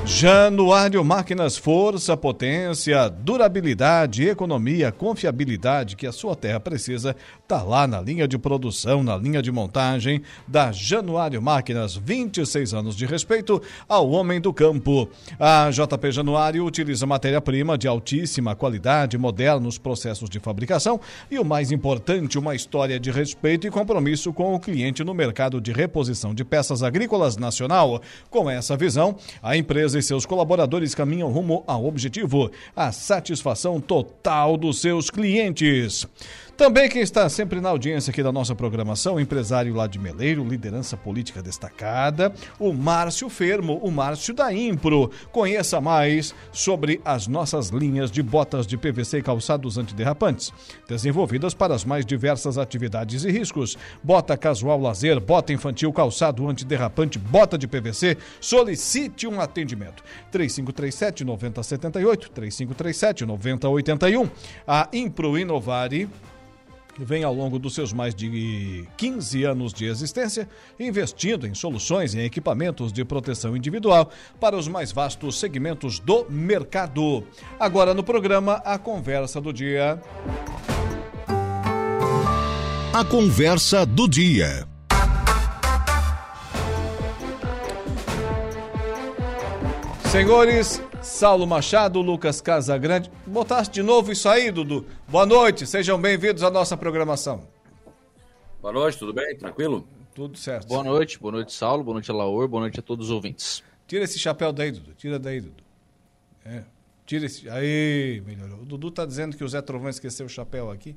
Januário Máquinas, força, potência, durabilidade, economia, confiabilidade que a sua terra precisa, tá lá na linha de produção, na linha de montagem da Januário Máquinas, 26 anos de respeito ao homem do campo. A JP Januário utiliza matéria-prima de altíssima qualidade, modernos processos de fabricação e o mais importante, uma história de respeito e compromisso com o cliente no mercado de reposição de peças agrícolas nacional. Com essa visão, a empresa e seus colaboradores caminham rumo ao objetivo, a satisfação total dos seus clientes. Também quem está sempre na audiência aqui da nossa programação, empresário lá de Meleiro, liderança política destacada, o Márcio Fermo, o Márcio da Impro. Conheça mais sobre as nossas linhas de botas de PVC e calçados antiderrapantes, desenvolvidas para as mais diversas atividades e riscos. Bota casual lazer, bota infantil, calçado antiderrapante, bota de PVC. Solicite um atendimento. 3537 9078, 3537 9081. A Impro Inovare vem ao longo dos seus mais de 15 anos de existência investindo em soluções e equipamentos de proteção individual para os mais vastos segmentos do mercado. Agora no programa a conversa do dia. A conversa do dia. Senhores, Saulo Machado, Lucas Casagrande. Botaste de novo isso aí, Dudu. Boa noite, sejam bem-vindos à nossa programação. Boa noite, tudo bem? Tranquilo? Tudo certo. Boa noite, boa noite, Saulo, boa noite, Laor, boa noite a todos os ouvintes. Tira esse chapéu daí, Dudu. Tira daí, Dudu. É. Tira esse. Aí, melhorou. O Dudu tá dizendo que o Zé Trovão esqueceu o chapéu aqui.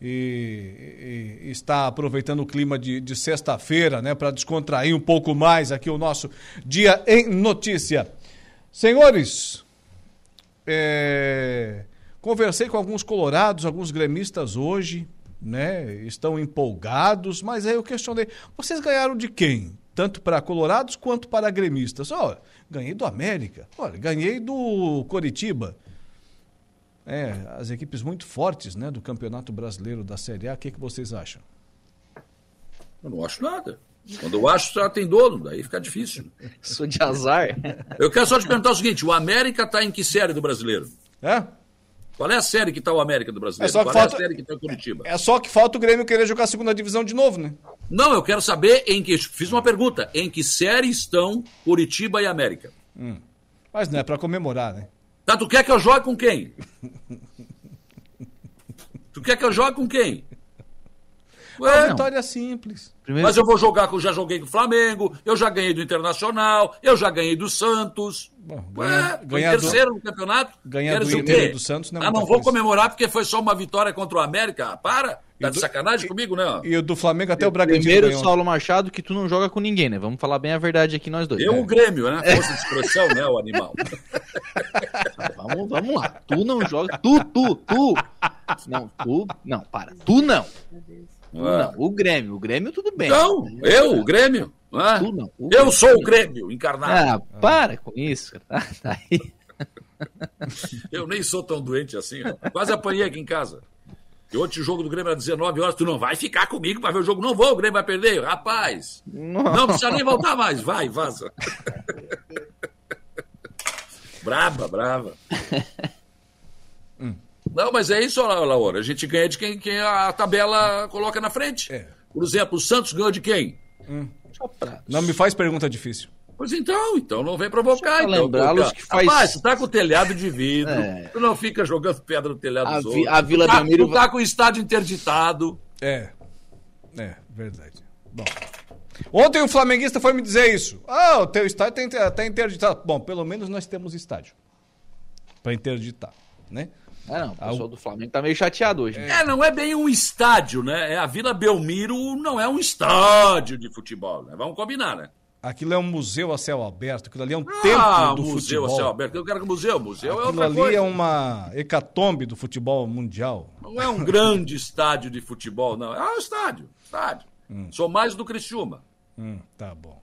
E, e, e está aproveitando o clima de, de sexta-feira, né, para descontrair um pouco mais aqui o nosso Dia em Notícia. Senhores, é, conversei com alguns colorados, alguns gremistas hoje, né? Estão empolgados, mas aí eu questionei: vocês ganharam de quem? Tanto para colorados quanto para gremistas. Olha, ganhei do América, olha, ganhei do Coritiba. É, as equipes muito fortes, né, do Campeonato Brasileiro da Série A. O que, que vocês acham? Eu não acho nada. Quando eu acho, já tem dono, daí fica difícil. Sou de azar. Eu quero só te perguntar o seguinte: o América está em que série do brasileiro? É? Qual é a série que está o América do brasileiro? É só que Qual falta- é a série que está o Curitiba? É só que falta o Grêmio querer jogar a segunda divisão de novo, né? Não, eu quero saber em que. Fiz uma pergunta: em que série estão Curitiba e América? Hum. Mas não é para comemorar, né? Tá, tu quer que eu jogue com quem? tu quer que eu jogue com quem? Uma vitória simples. Mas eu vou jogar com. Já joguei com o Flamengo, eu já ganhei do Internacional, eu já ganhei do Santos. Ué, foi ganhar do- terceiro no campeonato. ganhar do e do Santos não é Ah, não vou coisa. comemorar porque foi só uma vitória contra o América. Para! Tá de sacanagem comigo, né? E o do Flamengo até o Bragantino Primeiro, ganhou. Saulo Machado, que tu não joga com ninguém, né? Vamos falar bem a verdade aqui nós dois. Eu, É. o Grêmio, né? Força de expressão, né, o animal. Vamos, vamos lá. Tu não joga. Tu, tu, tu. Não, tu. Não, para. Tu não. Tu não. O Grêmio. O Grêmio, tudo bem. Não, eu, o Grêmio. né? Tu não. O Eu Grêmio. sou o Grêmio, encarnado. Ah, para com isso, cara. Tá, tá aí. Eu nem sou tão doente assim. ó. Quase apanhei aqui em casa. E ontem o jogo do Grêmio era 19 horas. Tu não vai ficar comigo pra ver o jogo. Não vou, o Grêmio vai perder. Rapaz, não precisa nem voltar mais. Vai, vaza. brava, brava. Não, mas é isso, Laura. A gente ganha de quem, quem a tabela coloca na frente. É. Por exemplo, o Santos ganhou de quem? Não me faz pergunta difícil. Pois então, então não vem provocar. Então, lembrá-los que faz- Rapaz, tu tá com o telhado de vidro, É. tu não fica jogando pedra no telhado A dos vi- outros. a Vila tu tá, Belmiro tu tá com o estádio interditado. É. É, verdade. Bom. Ontem o flamenguista foi me dizer isso. Ah, o teu estádio tá, tá interditado. Bom, pelo menos nós temos estádio. Pra interditar, né? Ah, não. O pessoal do Flamengo tá meio chateado hoje. É, não é bem um estádio, né? É a Vila Belmiro não é um estádio de futebol, né? Vamos combinar, né? Aquilo é um museu a céu aberto, aquilo ali é um ah, templo do museu futebol. a céu aberto. Eu quero que museu, museu é Aquilo outra ali coisa. é uma hecatombe do futebol mundial. Não é um grande estádio de futebol, não. É um estádio, estádio. Sou mais do Criciúma. Hum, tá bom.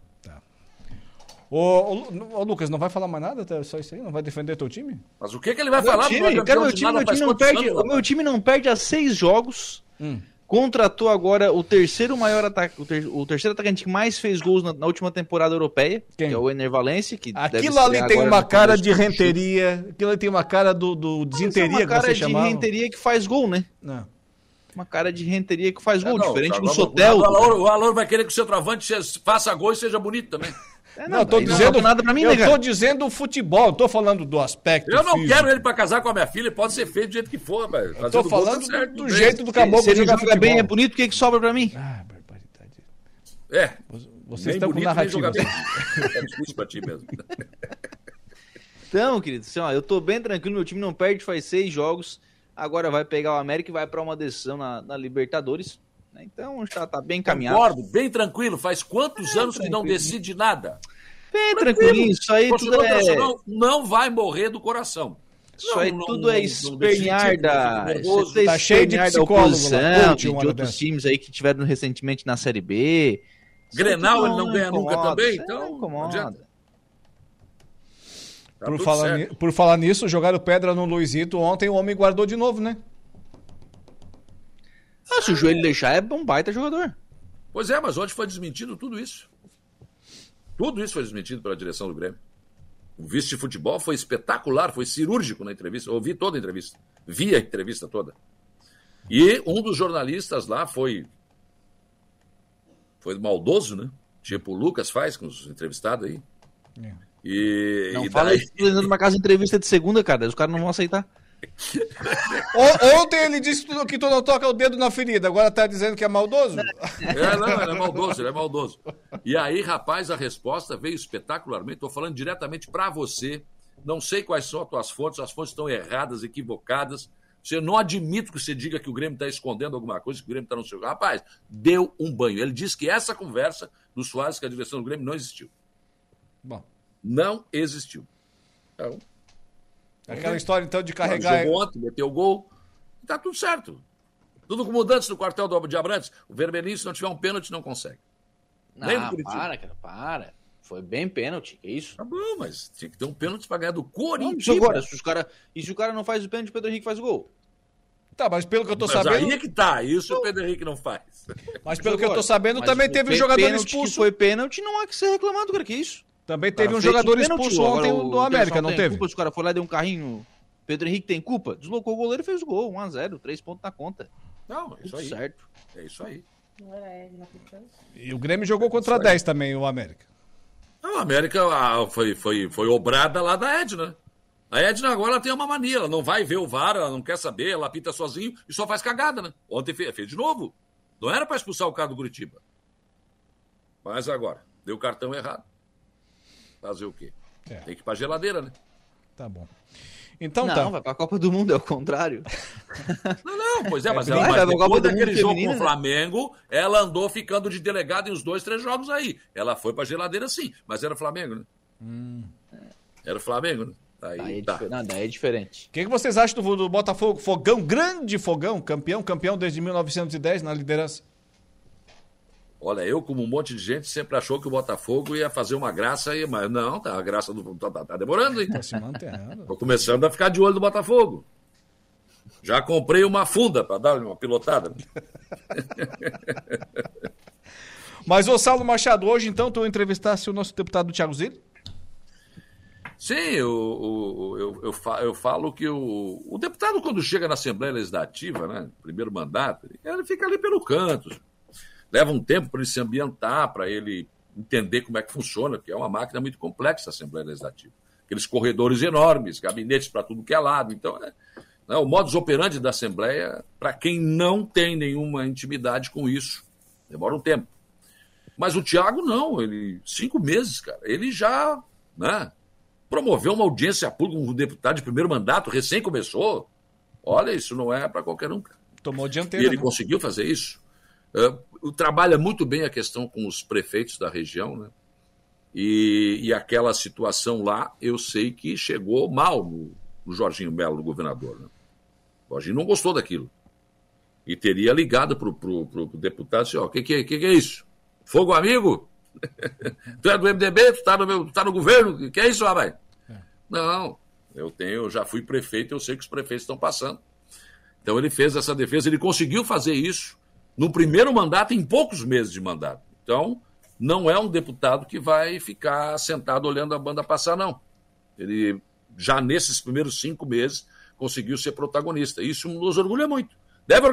Ô, ô, ô, Lucas, não vai falar mais nada? Tá Só isso aí? Não vai defender teu time? Mas o que, que ele vai Meu falar? time, Não é cara, meu de time, meu time não perde, anos, o meu time não perde há seis jogos. Hum. Contratou agora o terceiro maior ataque, o, ter- o terceiro atacante que mais fez gols na, na última temporada europeia, que é o Ener Valencia, que deve Aquilo ali tem uma cara de renteria, aquilo ali tem uma cara do, do é desinteria uma que cara você de chamava. renteria que faz gol, né? Não. Uma cara de renteria que faz gol, É, não, diferente tá, do Sotel. O Alor, o Alor vai querer que o centroavante faça gol e seja bonito também. Não, eu tô daí não dizendo falta nada pra mim, Eu né, tô dizendo o futebol, eu tô falando do aspecto Eu não físico. quero ele pra casar com a minha filha, pode ser feio do jeito que for, velho. Eu tô tá falando certo, do jeito do caboclo Se ele jogar joga bem, é bonito, o que, que sobra pra mim? É. Vocês estão com bonito, narrativa. Tá difícil pra ti mesmo. Então, querido, assim, ó, eu tô bem tranquilo, meu time não perde faz seis jogos. agora vai pegar o América e vai para uma decisão na, na Libertadores. Né? Então já tá bem caminhado. Concordo, bem tranquilo. Faz quantos anos que não decide nada? Bem tranquilinho, isso aí tudo é. nacional não vai morrer do coração. Isso Não, aí não- tudo não- é não espernear decide, da. é Tá cheio de espernear da psicólogo de, outros dessa. times aí que tiveram recentemente na Série B. Isso Grenal ele não ganha nunca também, então não incomoda. adianta. Tá Por falar, por falar nisso, jogaram pedra no Luizito ontem, o homem guardou de novo, né? Ah, se o joelho deixar, é um baita jogador. Pois é, mas ontem foi desmentido tudo isso. Tudo isso foi desmentido pela direção do Grêmio. O vice de futebol foi espetacular, foi cirúrgico na entrevista. Eu ouvi toda a entrevista. Vi a entrevista toda. E um dos jornalistas lá foi. Foi maldoso, né? Tipo o Lucas faz com os entrevistados aí. E, Não e fala daí- isso tentando uma casa de entrevista de segunda, cara. Os caras não vão aceitar. Ontem ele disse que tu não toca o dedo na ferida, agora tá dizendo que é maldoso? É, não, ele é maldoso, ele é maldoso. E aí, rapaz, a resposta veio espetacularmente. Estou falando diretamente para você. Não sei quais são as tuas fontes, as fontes estão erradas, equivocadas. Você não admito que você diga que o Grêmio está escondendo alguma coisa, que o Grêmio está no seu. Rapaz, deu um banho. Ele disse que essa conversa do Soares com a direção do Grêmio não existiu. Bom. Não existiu. Então, Aquela história então de carregar. Jogou ontem, meteu o gol. Tá tudo certo. Tudo como mudantes no quartel do de Abrantes. O Vermelhinho, se não tiver um pênalti, não consegue. Não, Curitiba. para, cara, para. Foi bem pênalti, que isso? Tá bom, mas tinha que ter um pênalti pra ganhar do Não, Corinthians. agora, se os cara, e se o cara não faz o pênalti, o Pedro Henrique faz o gol? Tá, mas pelo que eu tô Mas sabendo. aí é que tá, isso o Pedro Henrique não faz. Mas pelo que eu tô sabendo, mas também o teve um jogador expulso. Que foi pênalti, não há que ser reclamado, cara, que isso? Também teve um jogador o expulso agora ontem o do América, não teve? Culpa, se o cara foi lá e deu um carrinho. Pedro Henrique tem culpa? Deslocou o goleiro e fez o gol. 1x0, 3 pontos na conta. Não, é isso aí. certo. É isso aí. E o Grêmio jogou contra 10 também, o América. Não, a América ah, foi, foi, foi obrada lá da Edna. A Edna agora ela tem uma mania, ela não vai ver o VAR, ela não quer saber, ela apita sozinho e só faz cagada, né? Ontem fez, fez de novo. Não era para expulsar o cara do Curitiba. Mas agora, deu o cartão errado. Fazer o quê? É. Tem que ir pra geladeira, né? Tá bom. Então não, tá. vai pra Copa do Mundo, é o contrário. Não, não, pois é, mas, É ela, mas a Copa depois do Mundo daquele jogo feminina, com o né? Flamengo, ela andou ficando de delegada em uns dois, três jogos aí. Ela foi pra geladeira sim, mas era Flamengo, né? Hum. Era Flamengo, né? Aí, Daí é, tá. não, daí é diferente. O que, que vocês acham do, do Botafogo? Fogão, grande fogão, campeão, campeão desde 1910 na liderança. Olha, eu, como um monte de gente, sempre achou que o Botafogo ia fazer uma graça aí, mas não, tá, a graça do, tá, tá- tá demorando, hein? Tá se mantendo. Tô começando a ficar de olho no Botafogo. Já comprei uma funda para dar uma pilotada. Mas, ô Saulo Machado, hoje então tu entrevistasse o nosso deputado Thiago Zilli? Sim, eu, eu, eu, eu, fa- eu falo que o, o deputado, quando chega na Assembleia Legislativa, né, primeiro mandato, ele fica ali pelo canto. Leva um tempo para ele se ambientar, para ele entender como é que funciona, porque é uma máquina muito complexa a Assembleia Legislativa. Aqueles corredores enormes, gabinetes para tudo que é lado. Então, é, né, o modus operandi da Assembleia, para quem não tem nenhuma intimidade com isso, demora um tempo. Mas o Tiago não, ele cinco meses, cara, ele já, né, promoveu uma audiência pública, um deputado de primeiro mandato, recém começou. Olha, isso não é para qualquer um. cara. Tomou E dianteira. ele né? conseguiu fazer isso. É, trabalha muito bem a questão com os prefeitos da região, né? E, e aquela situação lá, eu sei que chegou mal no, no Jorginho Melo, no governador. Né? O Jorginho não gostou daquilo. E teria ligado para o deputado e disse, ó, o que, que, é- que, é isso? Fogo amigo? tu é do MDB, tu tá no, tá no governo, que é isso, rapaz? Não, eu tenho, eu já fui prefeito, eu sei que os prefeitos estão passando. Então ele fez essa defesa, ele conseguiu fazer isso no primeiro mandato, em poucos meses de mandato. Então, não é um deputado que vai ficar sentado olhando a banda passar, não. Ele, já nesses primeiros cinco meses, conseguiu ser protagonista. Isso nos orgulha muito. Deve,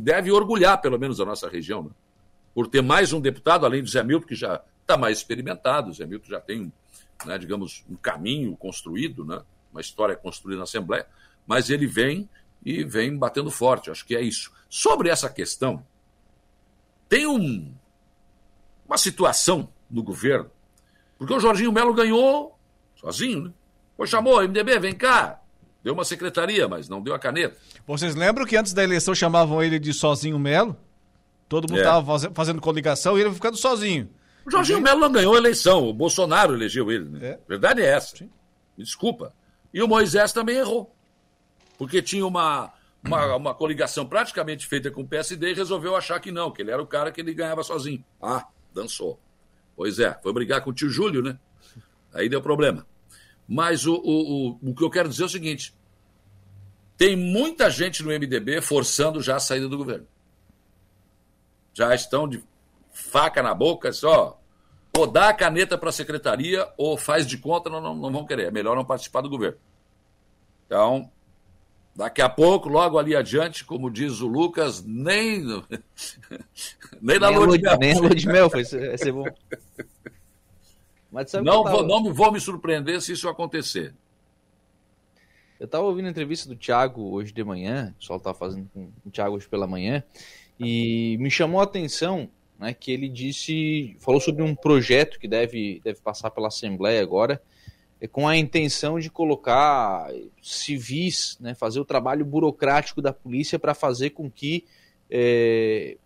deve orgulhar, pelo menos, a nossa região, né? por ter mais um deputado, além do Zé Milton, que já está mais experimentado. O Zé Milton já tem, né, digamos, um caminho construído, né? uma história construída na Assembleia, mas ele vem e vem batendo forte. Acho que é isso. Sobre essa questão, tem um, uma situação no governo, porque o Jorginho Melo ganhou sozinho, né? Pô, chamou, MDB, vem cá. Deu uma secretaria, mas não deu a caneta. Vocês lembram que antes da eleição chamavam ele de Sozinho Melo? Todo mundo É. estava fazendo coligação e ele ficando sozinho. O Jorginho Melo não ganhou a eleição, o Bolsonaro elegeu ele. Né? É. Verdade é essa. Me desculpa. E o Moisés também errou. Porque tinha uma, uma, uma coligação praticamente feita com o PSD e resolveu achar que não, que ele era o cara que ele ganhava sozinho. Ah, dançou. Pois é, foi brigar com o tio Júlio, né? Aí deu problema. Mas o, o, o, o que eu quero dizer é o seguinte: tem muita gente no MDB forçando já a saída do governo. Já estão de faca na boca, só. Ou dá a caneta para a secretaria, ou faz de conta, não, não, não vão querer. É melhor não participar do governo. Então, daqui a pouco, logo ali adiante, como diz o Lucas, nem, nem na lua de mel. nem a lua de mel vai ser- bom. Mas sabe Não tava- vou, não me vou me surpreender se isso acontecer. Eu tava ouvindo a entrevista do Thiago hoje de manhã, o pessoal tava fazendo com o Thiago hoje pela manhã, e me chamou a atenção né, que ele disse, falou sobre um projeto que deve, deve passar pela Assembleia agora, com a intenção de colocar civis, né, fazer o trabalho burocrático da polícia para fazer com que é,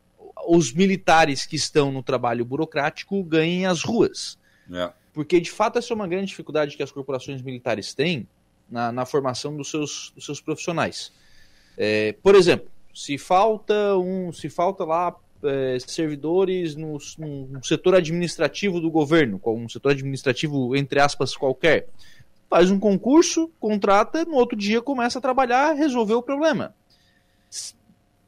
os militares que estão no trabalho burocrático ganhem as ruas. É. Porque, de fato, essa é uma grande dificuldade que as corporações militares têm na, na formação dos seus, dos seus profissionais. É, por exemplo, se falta um, se falta lá é, servidores no, no setor administrativo do governo, com um setor administrativo entre aspas qualquer, faz um concurso, contrata, no outro dia começa a trabalhar, resolver o problema.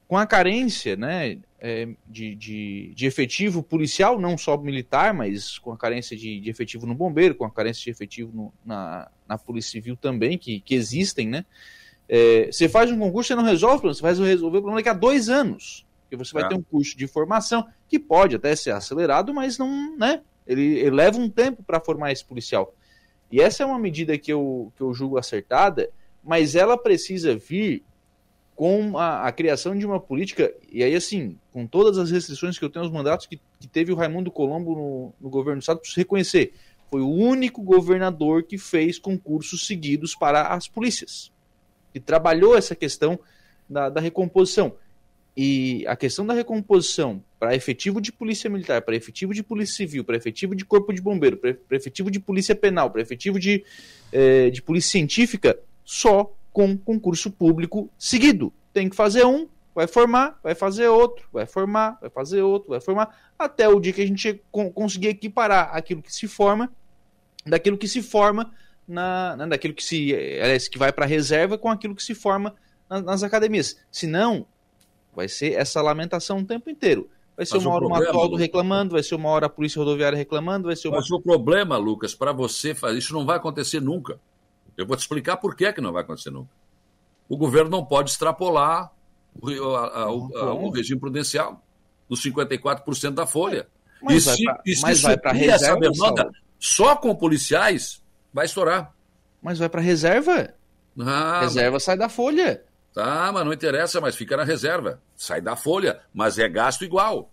Com a carência, né, é, de, de, de efetivo policial, não só militar, mas com a carência de, de efetivo no bombeiro, com a carência de efetivo no- na, na Polícia Civil também, que, que existem, né? É, você faz um concurso, você não resolve o problema, você vai resolver o problema daqui a dois anos. Porque você vai É. ter um curso de formação que pode até ser acelerado, mas não, né? Ele, ele leva um tempo para formar esse policial. E essa é uma medida que eu, que eu julgo acertada, mas ela precisa vir com a, a criação de uma política, e aí assim, com todas as restrições que eu tenho aos mandatos que, que teve o Raimundo Colombo no, no governo do estado, preciso reconhecer, foi o único governador que fez concursos seguidos para as polícias, que trabalhou essa questão da, da recomposição. E a questão da recomposição para efetivo de polícia militar, para efetivo de polícia civil, para efetivo de corpo de bombeiro, para efetivo de polícia penal, para efetivo de, eh, de polícia científica, só com concurso público seguido. Tem que fazer um, vai formar, vai fazer outro, vai formar, vai fazer outro, vai formar, até o dia que a gente con- conseguir equiparar aquilo que se forma daquilo que se forma na, na- daquilo que se eh, que vai para reserva com aquilo que se forma na- nas academias. Senão, vai ser essa lamentação o tempo inteiro. Vai ser Mas uma hora o problema, Lucas- reclamando, vai ser uma hora a Polícia Rodoviária reclamando, vai ser uma... Mas o problema, Lucas, para você fazer isso não vai acontecer nunca. Eu vou te explicar por que, que não vai acontecer nunca. O governo não pode extrapolar o, a- a- o- o regime prudencial dos 54% da folha. Mas e vai se, pra- e se vai essa reserva, demanda Saulo. só com policiais, vai estourar. Mas vai para reserva. Ah, reserva sai da folha. Tá, mas não interessa, mas fica na reserva. Sai da folha, mas é gasto igual.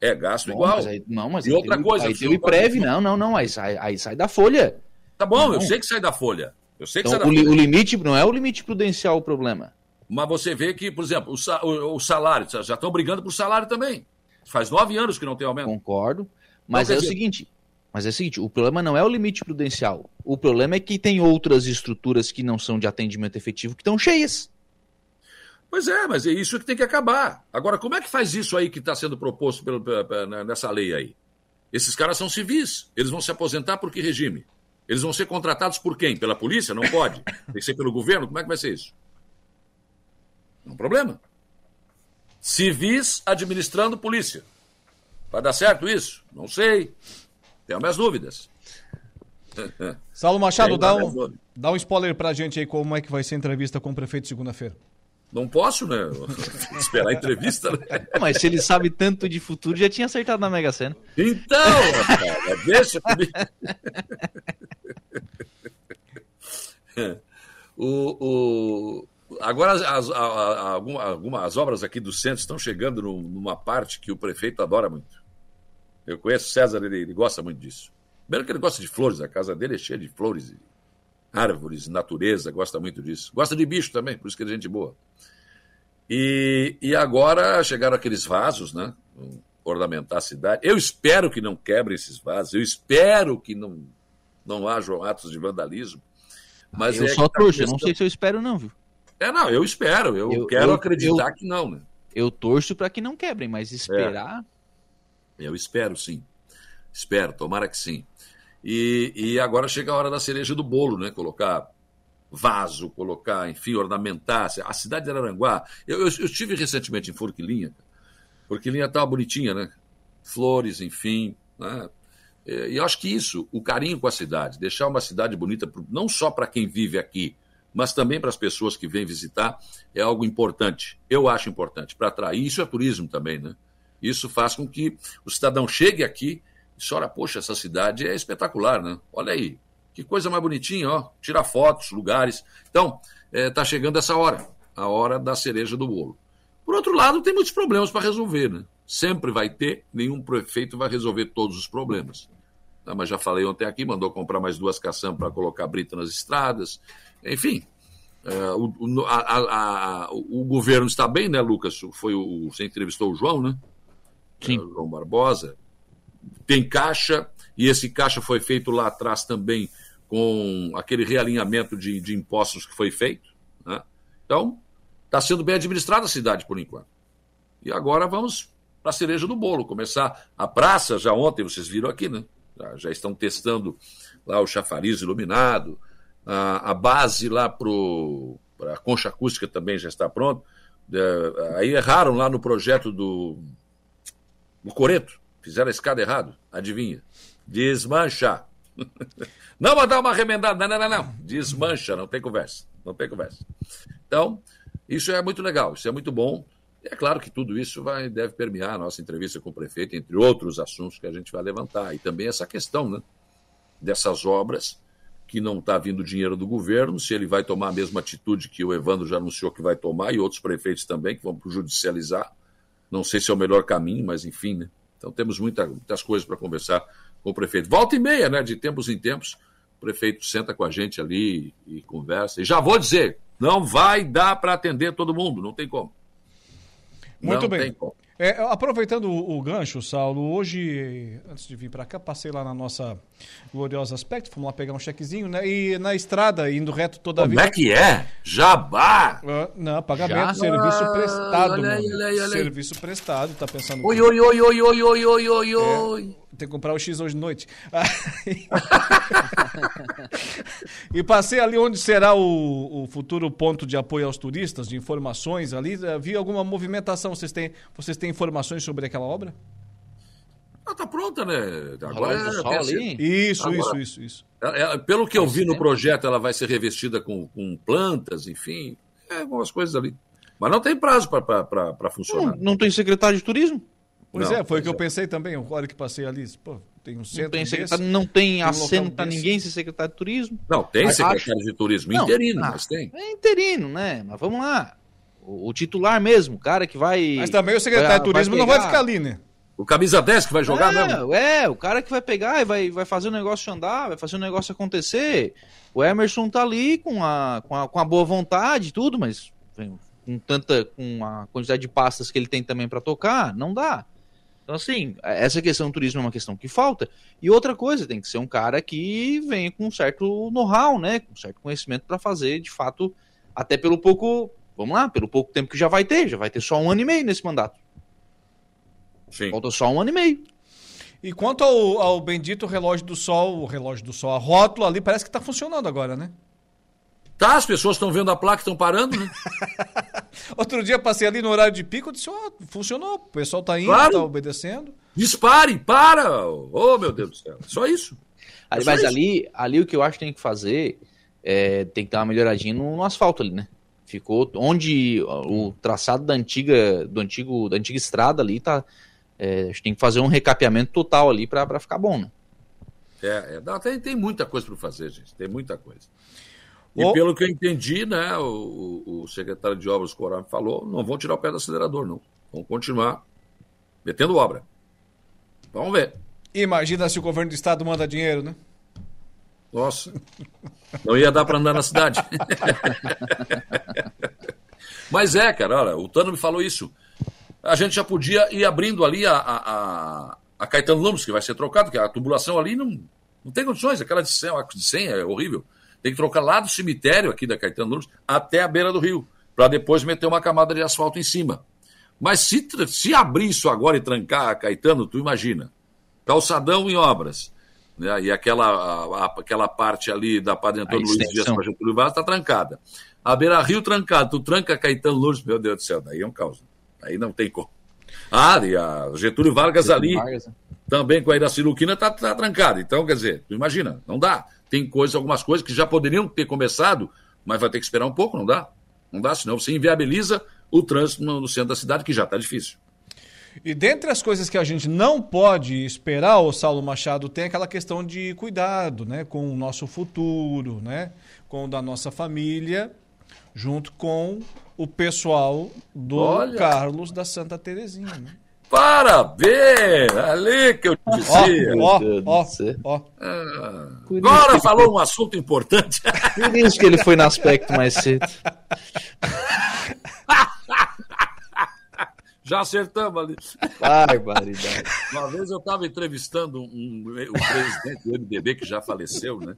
É gasto Não, igual. mas aí, não, mas e outra tem coisa, Aí tem o eu- IPREV, não, não, não, aí sai, aí sai da folha. Tá bom, eu Não. sei que sai da folha. Eu sei que Então, sai da o, folha. o limite não é o limite prudencial o problema. Mas você vê que, por exemplo, o, sa- o- o salário, já estão brigando por salário também. Faz nove anos que não tem aumento. Concordo. Mas Não, é quer o dizer- seguinte, mas é o seguinte, o problema não é o limite prudencial. O problema é que tem outras estruturas que não são de atendimento efetivo que estão cheias. Pois é, mas é isso que tem que acabar. Agora, como é que faz isso aí que está sendo proposto pelo- pe- pe- né, nessa lei aí? Esses caras são civis. Eles vão se aposentar por que regime? Eles vão ser contratados por quem? Pela polícia? Não pode. Tem que ser pelo governo? Como é que vai ser isso? É um problema. Civis administrando polícia. Vai dar certo isso? Não sei. Tenho minhas dúvidas. Saulo Machado, dá um, dá um spoiler pra gente aí como é que vai ser a entrevista com o prefeito segunda-feira. Não posso, né? Esperar a entrevista, né? Mas se ele sabe tanto de futuro, já tinha acertado na Mega Sena. Então, rapaz, deixa comigo. o, o, agora, as, a- a- alguma- alguma- as obras aqui do centro estão chegando num- numa parte que o prefeito adora muito. Eu conheço o César, ele, ele gosta muito disso. Primeiro que ele gosta de flores, a casa dele é cheia de flores. Árvores, natureza, gosta muito disso. Gosta de bicho também, por isso que é gente boa. E, e agora chegaram aqueles vasos, né? Ornamentar a cidade. Eu espero que não quebrem esses vasos, eu espero que não, não hajam atos de vandalismo. Mas eu é só tá torço, eu começando- não sei se eu espero, não, viu? É, não, eu espero, eu, Eu- quero eu- acreditar eu- que não, né? Eu torço para que não quebrem, mas esperar. Eu espero, sim. Espero, tomara que sim. E, e agora chega a hora da cereja do bolo, né? Colocar vaso, colocar, enfim, ornamentar. A cidade de Araranguá. Eu, eu, eu estive recentemente em Forquilinha. Forquilinha estava bonitinha, né? Flores, enfim. Né? E eu acho que isso, o carinho com a cidade, deixar uma cidade bonita, não só para quem vive aqui, mas também para as pessoas que vêm visitar, é algo importante. Eu acho importante para atrair. Isso é turismo também, né? Isso faz com que o cidadão chegue aqui e chora, poxa, essa cidade é espetacular, né? Olha aí, que coisa mais bonitinha, ó. Tirar fotos, lugares. Então, está chegando essa hora, a hora da cereja do bolo. Por outro lado, tem muitos problemas para resolver, né? Sempre vai ter, nenhum prefeito vai resolver todos os problemas. Ah, mas já falei ontem aqui, mandou comprar mais duas caçambas para colocar brita nas estradas. Enfim, é, o, a- a- o governo está bem, né, Lucas? Foi o, você entrevistou o João, né? Sim. É, o João Barbosa. Tem caixa, e esse caixa foi feito lá atrás também com aquele realinhamento de, de impostos que foi feito. Né? Então, está sendo bem administrada a cidade por enquanto. E agora vamos para a cereja do bolo, começar a praça, já ontem vocês viram aqui, né? Já, já estão testando lá o chafariz iluminado, a, a base lá para a concha acústica também já está pronto. É, aí erraram lá no projeto do, do Coreto, fizeram a escada errado, adivinha? Desmancha. Não mandar uma remendada, não, não, não, não. Desmancha, não tem conversa. Não tem conversa. Então, isso é muito legal, isso é muito bom. E é claro que tudo isso vai, deve permear a nossa entrevista com o prefeito, entre outros assuntos que a gente vai levantar. E também essa questão né, dessas obras, que não está vindo dinheiro do governo, se ele vai tomar a mesma atitude que o Evandro já anunciou que vai tomar, e outros prefeitos também, que vão judicializar. Não sei se é o melhor caminho, mas enfim, né? Então temos muita, muitas coisas para conversar com o prefeito. Volta e meia, né? De tempos em tempos, o prefeito senta com a gente ali e conversa. E já vou dizer, não vai dar para atender todo mundo, não tem como. Muito não bem. tem como. É, aproveitando o, o gancho, Saulo, hoje, antes de vir para cá, passei lá na nossa gloriosa aspecto, fomos lá pegar um chequezinho, né? E na estrada, indo reto toda a Como vida. é que é? Jabá! Ah, não, pagamento, Já? serviço Ah, prestado, olha aí, olha aí, olha aí. Serviço prestado, tá pensando. Oi, oi, oi, oi, oi, oi, oi, oi, oi. Tem que comprar o X hoje de noite. Aí- e passei ali onde será o, o futuro ponto de apoio aos turistas, de informações ali. Eh, Vi alguma movimentação? Vocês têm, vocês têm informações sobre aquela obra? Ah, tá pronta, né? Agora é- Sol é- ali? Isso, Agora- isso, isso, isso. É, é, pelo que eu vi no projeto, ela vai ser revestida com, com plantas, enfim, é, algumas coisas ali. Mas não tem prazo para funcionar. Não, não tem secretário de turismo? Pois Não, é, foi o que eu é. pensei também. A hora que passei ali, pô, tem um Não centro tem, desse, não tem pra desse. ninguém ser secretário de turismo? Não, tem Acho- secretário de turismo Não, interino, ah, mas tem. É interino, né? Mas vamos lá. O, o titular mesmo, o cara que vai. Mas também o secretário de turismo não vai ficar ali, né? O camisa 10 que vai jogar é, mesmo? É, o cara que vai pegar e vai, vai fazer o negócio andar, vai fazer o negócio acontecer. O Emerson tá ali com a, com a, com a boa vontade e tudo, mas com tanta, com a quantidade de pastas que ele tem também para tocar, não dá. Então, assim, essa questão do turismo é uma questão que falta. E outra coisa, tem que ser um cara que venha com um certo know-how, né? Com um certo conhecimento para fazer, de fato, até pelo pouco, vamos lá, pelo pouco tempo que já vai ter, já vai ter só um ano e meio nesse mandato. Sim. Falta só um ano e meio. E quanto ao, ao bendito relógio do sol, o relógio do sol, a rótula ali parece que tá funcionando agora, né? Tá, as pessoas estão vendo a placa, estão parando, né? Outro dia passei ali no horário de pico, disse, ó, funcionou, o pessoal tá indo, Claro. tá obedecendo. Dispare, para! Oh, meu Deus do céu. Só isso. Ali, É só mas isso. ali, ali o que eu acho que tem que fazer é tem que dar uma melhoradinha no, no asfalto ali, né? Ficou onde o traçado da antiga, do antigo, da antiga estrada ali tá. é, a gente tem que fazer um recapeamento total ali pra pra ficar bom, né? É, é, tem, tem muita coisa para fazer, gente. Tem muita coisa. E pelo que eu entendi, né, o, o- secretário de obras Coram falou, não vão tirar o pé do acelerador, não. Vão continuar metendo obra. Vamos ver. Imagina se o governo do estado manda dinheiro, né? Nossa, não ia dar para andar na cidade. Mas é, cara, olha, o Tano me falou isso. A gente já podia ir abrindo ali a, a, a, Caetano Lamos, que vai ser trocado, que a tubulação ali não, não tem condições, aquela de 100, de 100 é horrível. Tem que trocar lá do cemitério aqui da Caetano Lamos até a beira do rio, para depois meter uma camada de asfalto em cima. Mas se, se abrir isso agora e trancar a Caetano, tu imagina. Calçadão em obras. Né? E aquela, a, a, aquela parte ali da Padre Antônio Luiz Dias para Getúlio Vargas está trancada. A Beira Rio trancada, tu tranca Caetano Lourdes, meu Deus do céu, daí é um caos. Aí não tem como. Ah, e a Getúlio Vargas Getúlio ali, Vargas. Né? também com a Iraci Luquina, está tá trancada. Então, quer dizer, tu imagina, não dá. Tem coisas, algumas coisas que já poderiam ter começado, mas vai ter que esperar um pouco, não dá? Não dá, senão você inviabiliza o trânsito no, centro da cidade, que já está difícil. E dentre as coisas que a gente não pode esperar, o Saulo Machado tem aquela questão de cuidado, né, com o nosso futuro, né, com o da nossa família, junto com o pessoal do Olha. Carlos da Santa Terezinha. Né? Parabéns! Ali que eu dizia. Ó, ó, ó. Ah, agora falou um assunto importante. Por isso que ele foi no aspecto mais cedo. Já acertamos ali. Barbaridade. Uma vez eu estava entrevistando um, o presidente do MDB, que já faleceu, né?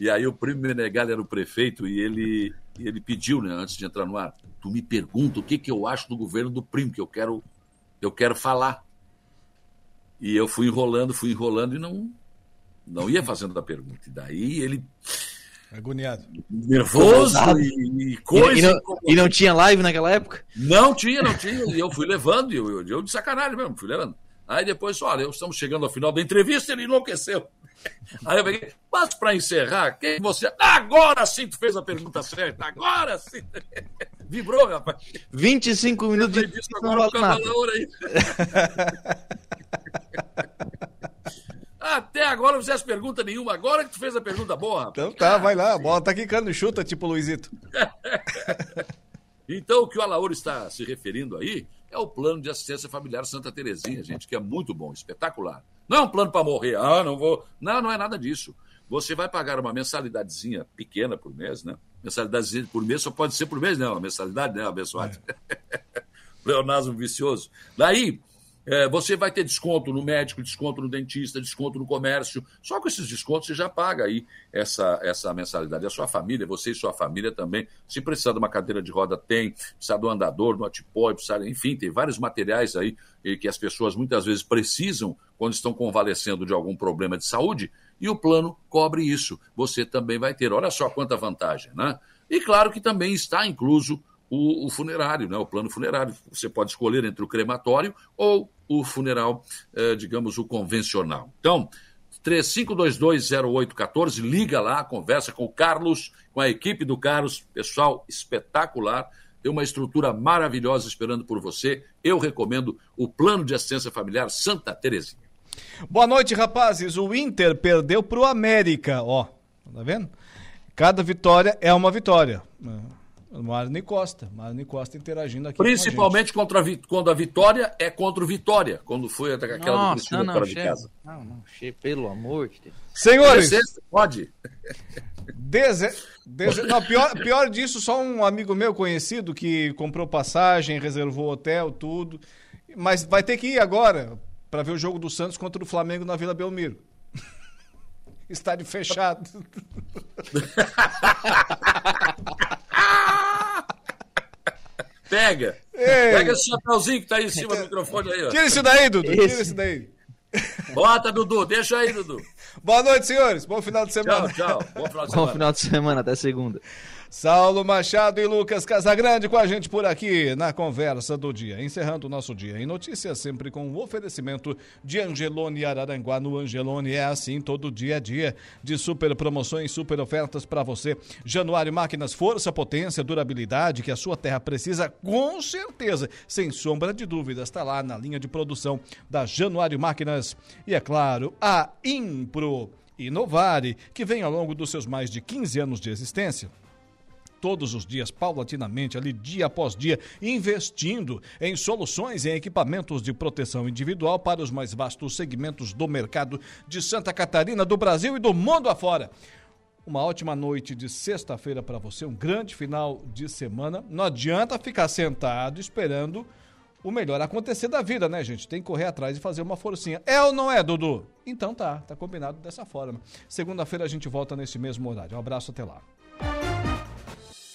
E aí o primo Menegali era o prefeito e ele, ele pediu, né, antes de entrar no ar, tu me pergunta o que, que eu acho do governo do primo, que eu quero, eu quero falar. E eu fui enrolando, fui enrolando e não, não ia fazendo a pergunta. E daí ele Agoniado. Nervoso e, e coisa. E, e, não, e, não, tinha live naquela época? Não tinha, não tinha. E eu fui levando, e eu, eu, de sacanagem mesmo, fui levando. Aí depois, olha, estamos chegando ao final da entrevista, ele enlouqueceu. Aí eu peguei, mas para encerrar, quem você. Agora sim tu fez a pergunta certa, agora sim. Vibrou, rapaz. 25 minutos de. Agora não nada. Aí. Até agora não fizesse pergunta nenhuma, agora que tu fez a pergunta boa, rapaz. Então tá, vai lá, a bola tá quicando, chuta, tipo Luizito. então, o que o Alauro está se referindo aí é o plano de assistência familiar Santa Terezinha, gente, que é muito bom, espetacular. Não é um plano para morrer, ah, não vou. Não, não é nada disso. Você vai pagar uma mensalidadezinha pequena por mês, né? Mensalidadezinha por mês só pode ser por mês, né? Uma mensalidade, né? Abençoado. É. Leonasmo vicioso. Daí, é, você vai ter desconto no médico, desconto no dentista, desconto no comércio. Só com esses descontos você já paga aí essa, essa mensalidade. A sua família, você e sua família também. Se precisar de uma cadeira de roda, tem. Precisar do andador, do atipói, precisar, enfim, tem vários materiais aí que as pessoas muitas vezes precisam quando estão convalescendo de algum problema de saúde. E o plano cobre isso. Você também vai ter. Olha só quanta vantagem, né? E claro que também está incluso o, o, funerário, né, o plano funerário. Você pode escolher entre o crematório ou o funeral, eh, digamos, o convencional. Então, 35220814, liga lá, conversa com o Carlos, com a equipe do Carlos, pessoal espetacular, tem uma estrutura maravilhosa esperando por você. Eu recomendo o Plano de Assistência Familiar Santa Terezinha. Boa noite, rapazes. O Inter perdeu para o América, ó. Tá vendo? Cada vitória é uma vitória. Marne Costa. Marne Costa interagindo aqui. Principalmente com a contra a, quando a vitória é contra o Vitória, quando foi aquela Nossa, do Cristina não, fora de casa. Não, não, che, pelo amor de Deus. Senhores, pode. Deze... Deze... Não, pior, pior disso, só um amigo meu conhecido que comprou passagem, reservou hotel, tudo. Mas vai ter que ir agora para ver o jogo do Santos contra o Flamengo na Vila Belmiro. Estádio fechado. Pega. Ei. Pega esse chapéuzinho que tá aí em cima do microfone aí, ó. Tira isso daí, Dudu. Esse. Tira isso daí. Bota, Dudu. Deixa aí, Dudu. Boa noite, senhores. Bom final de semana. Tchau, tchau. Bom final de semana. Bom final de semana. Até segunda. Saulo Machado e Lucas Casagrande com a gente por aqui na conversa do dia. Encerrando o nosso dia em notícias, sempre com o oferecimento de Angelone Araranguá. No Angelone é assim todo dia a dia de super promoções, super ofertas para você. Januário Máquinas, força, potência, durabilidade que a sua terra precisa, com certeza, sem sombra de dúvidas. Está lá na linha de produção da Januário Máquinas. E é claro, a Impro Inovare, que vem ao longo dos seus mais de 15 anos de existência todos os dias, paulatinamente, ali dia após dia, investindo em soluções e equipamentos de proteção individual para os mais vastos segmentos do mercado de Santa Catarina, do Brasil e do mundo afora. Uma ótima noite de sexta-feira para você, um grande final de semana. Não adianta ficar sentado esperando o melhor acontecer da vida, né, gente? Tem que correr atrás e fazer uma forcinha. É ou não é, Dudu? Então tá, tá combinado dessa forma. Segunda-feira a gente volta nesse mesmo horário. Um abraço até lá.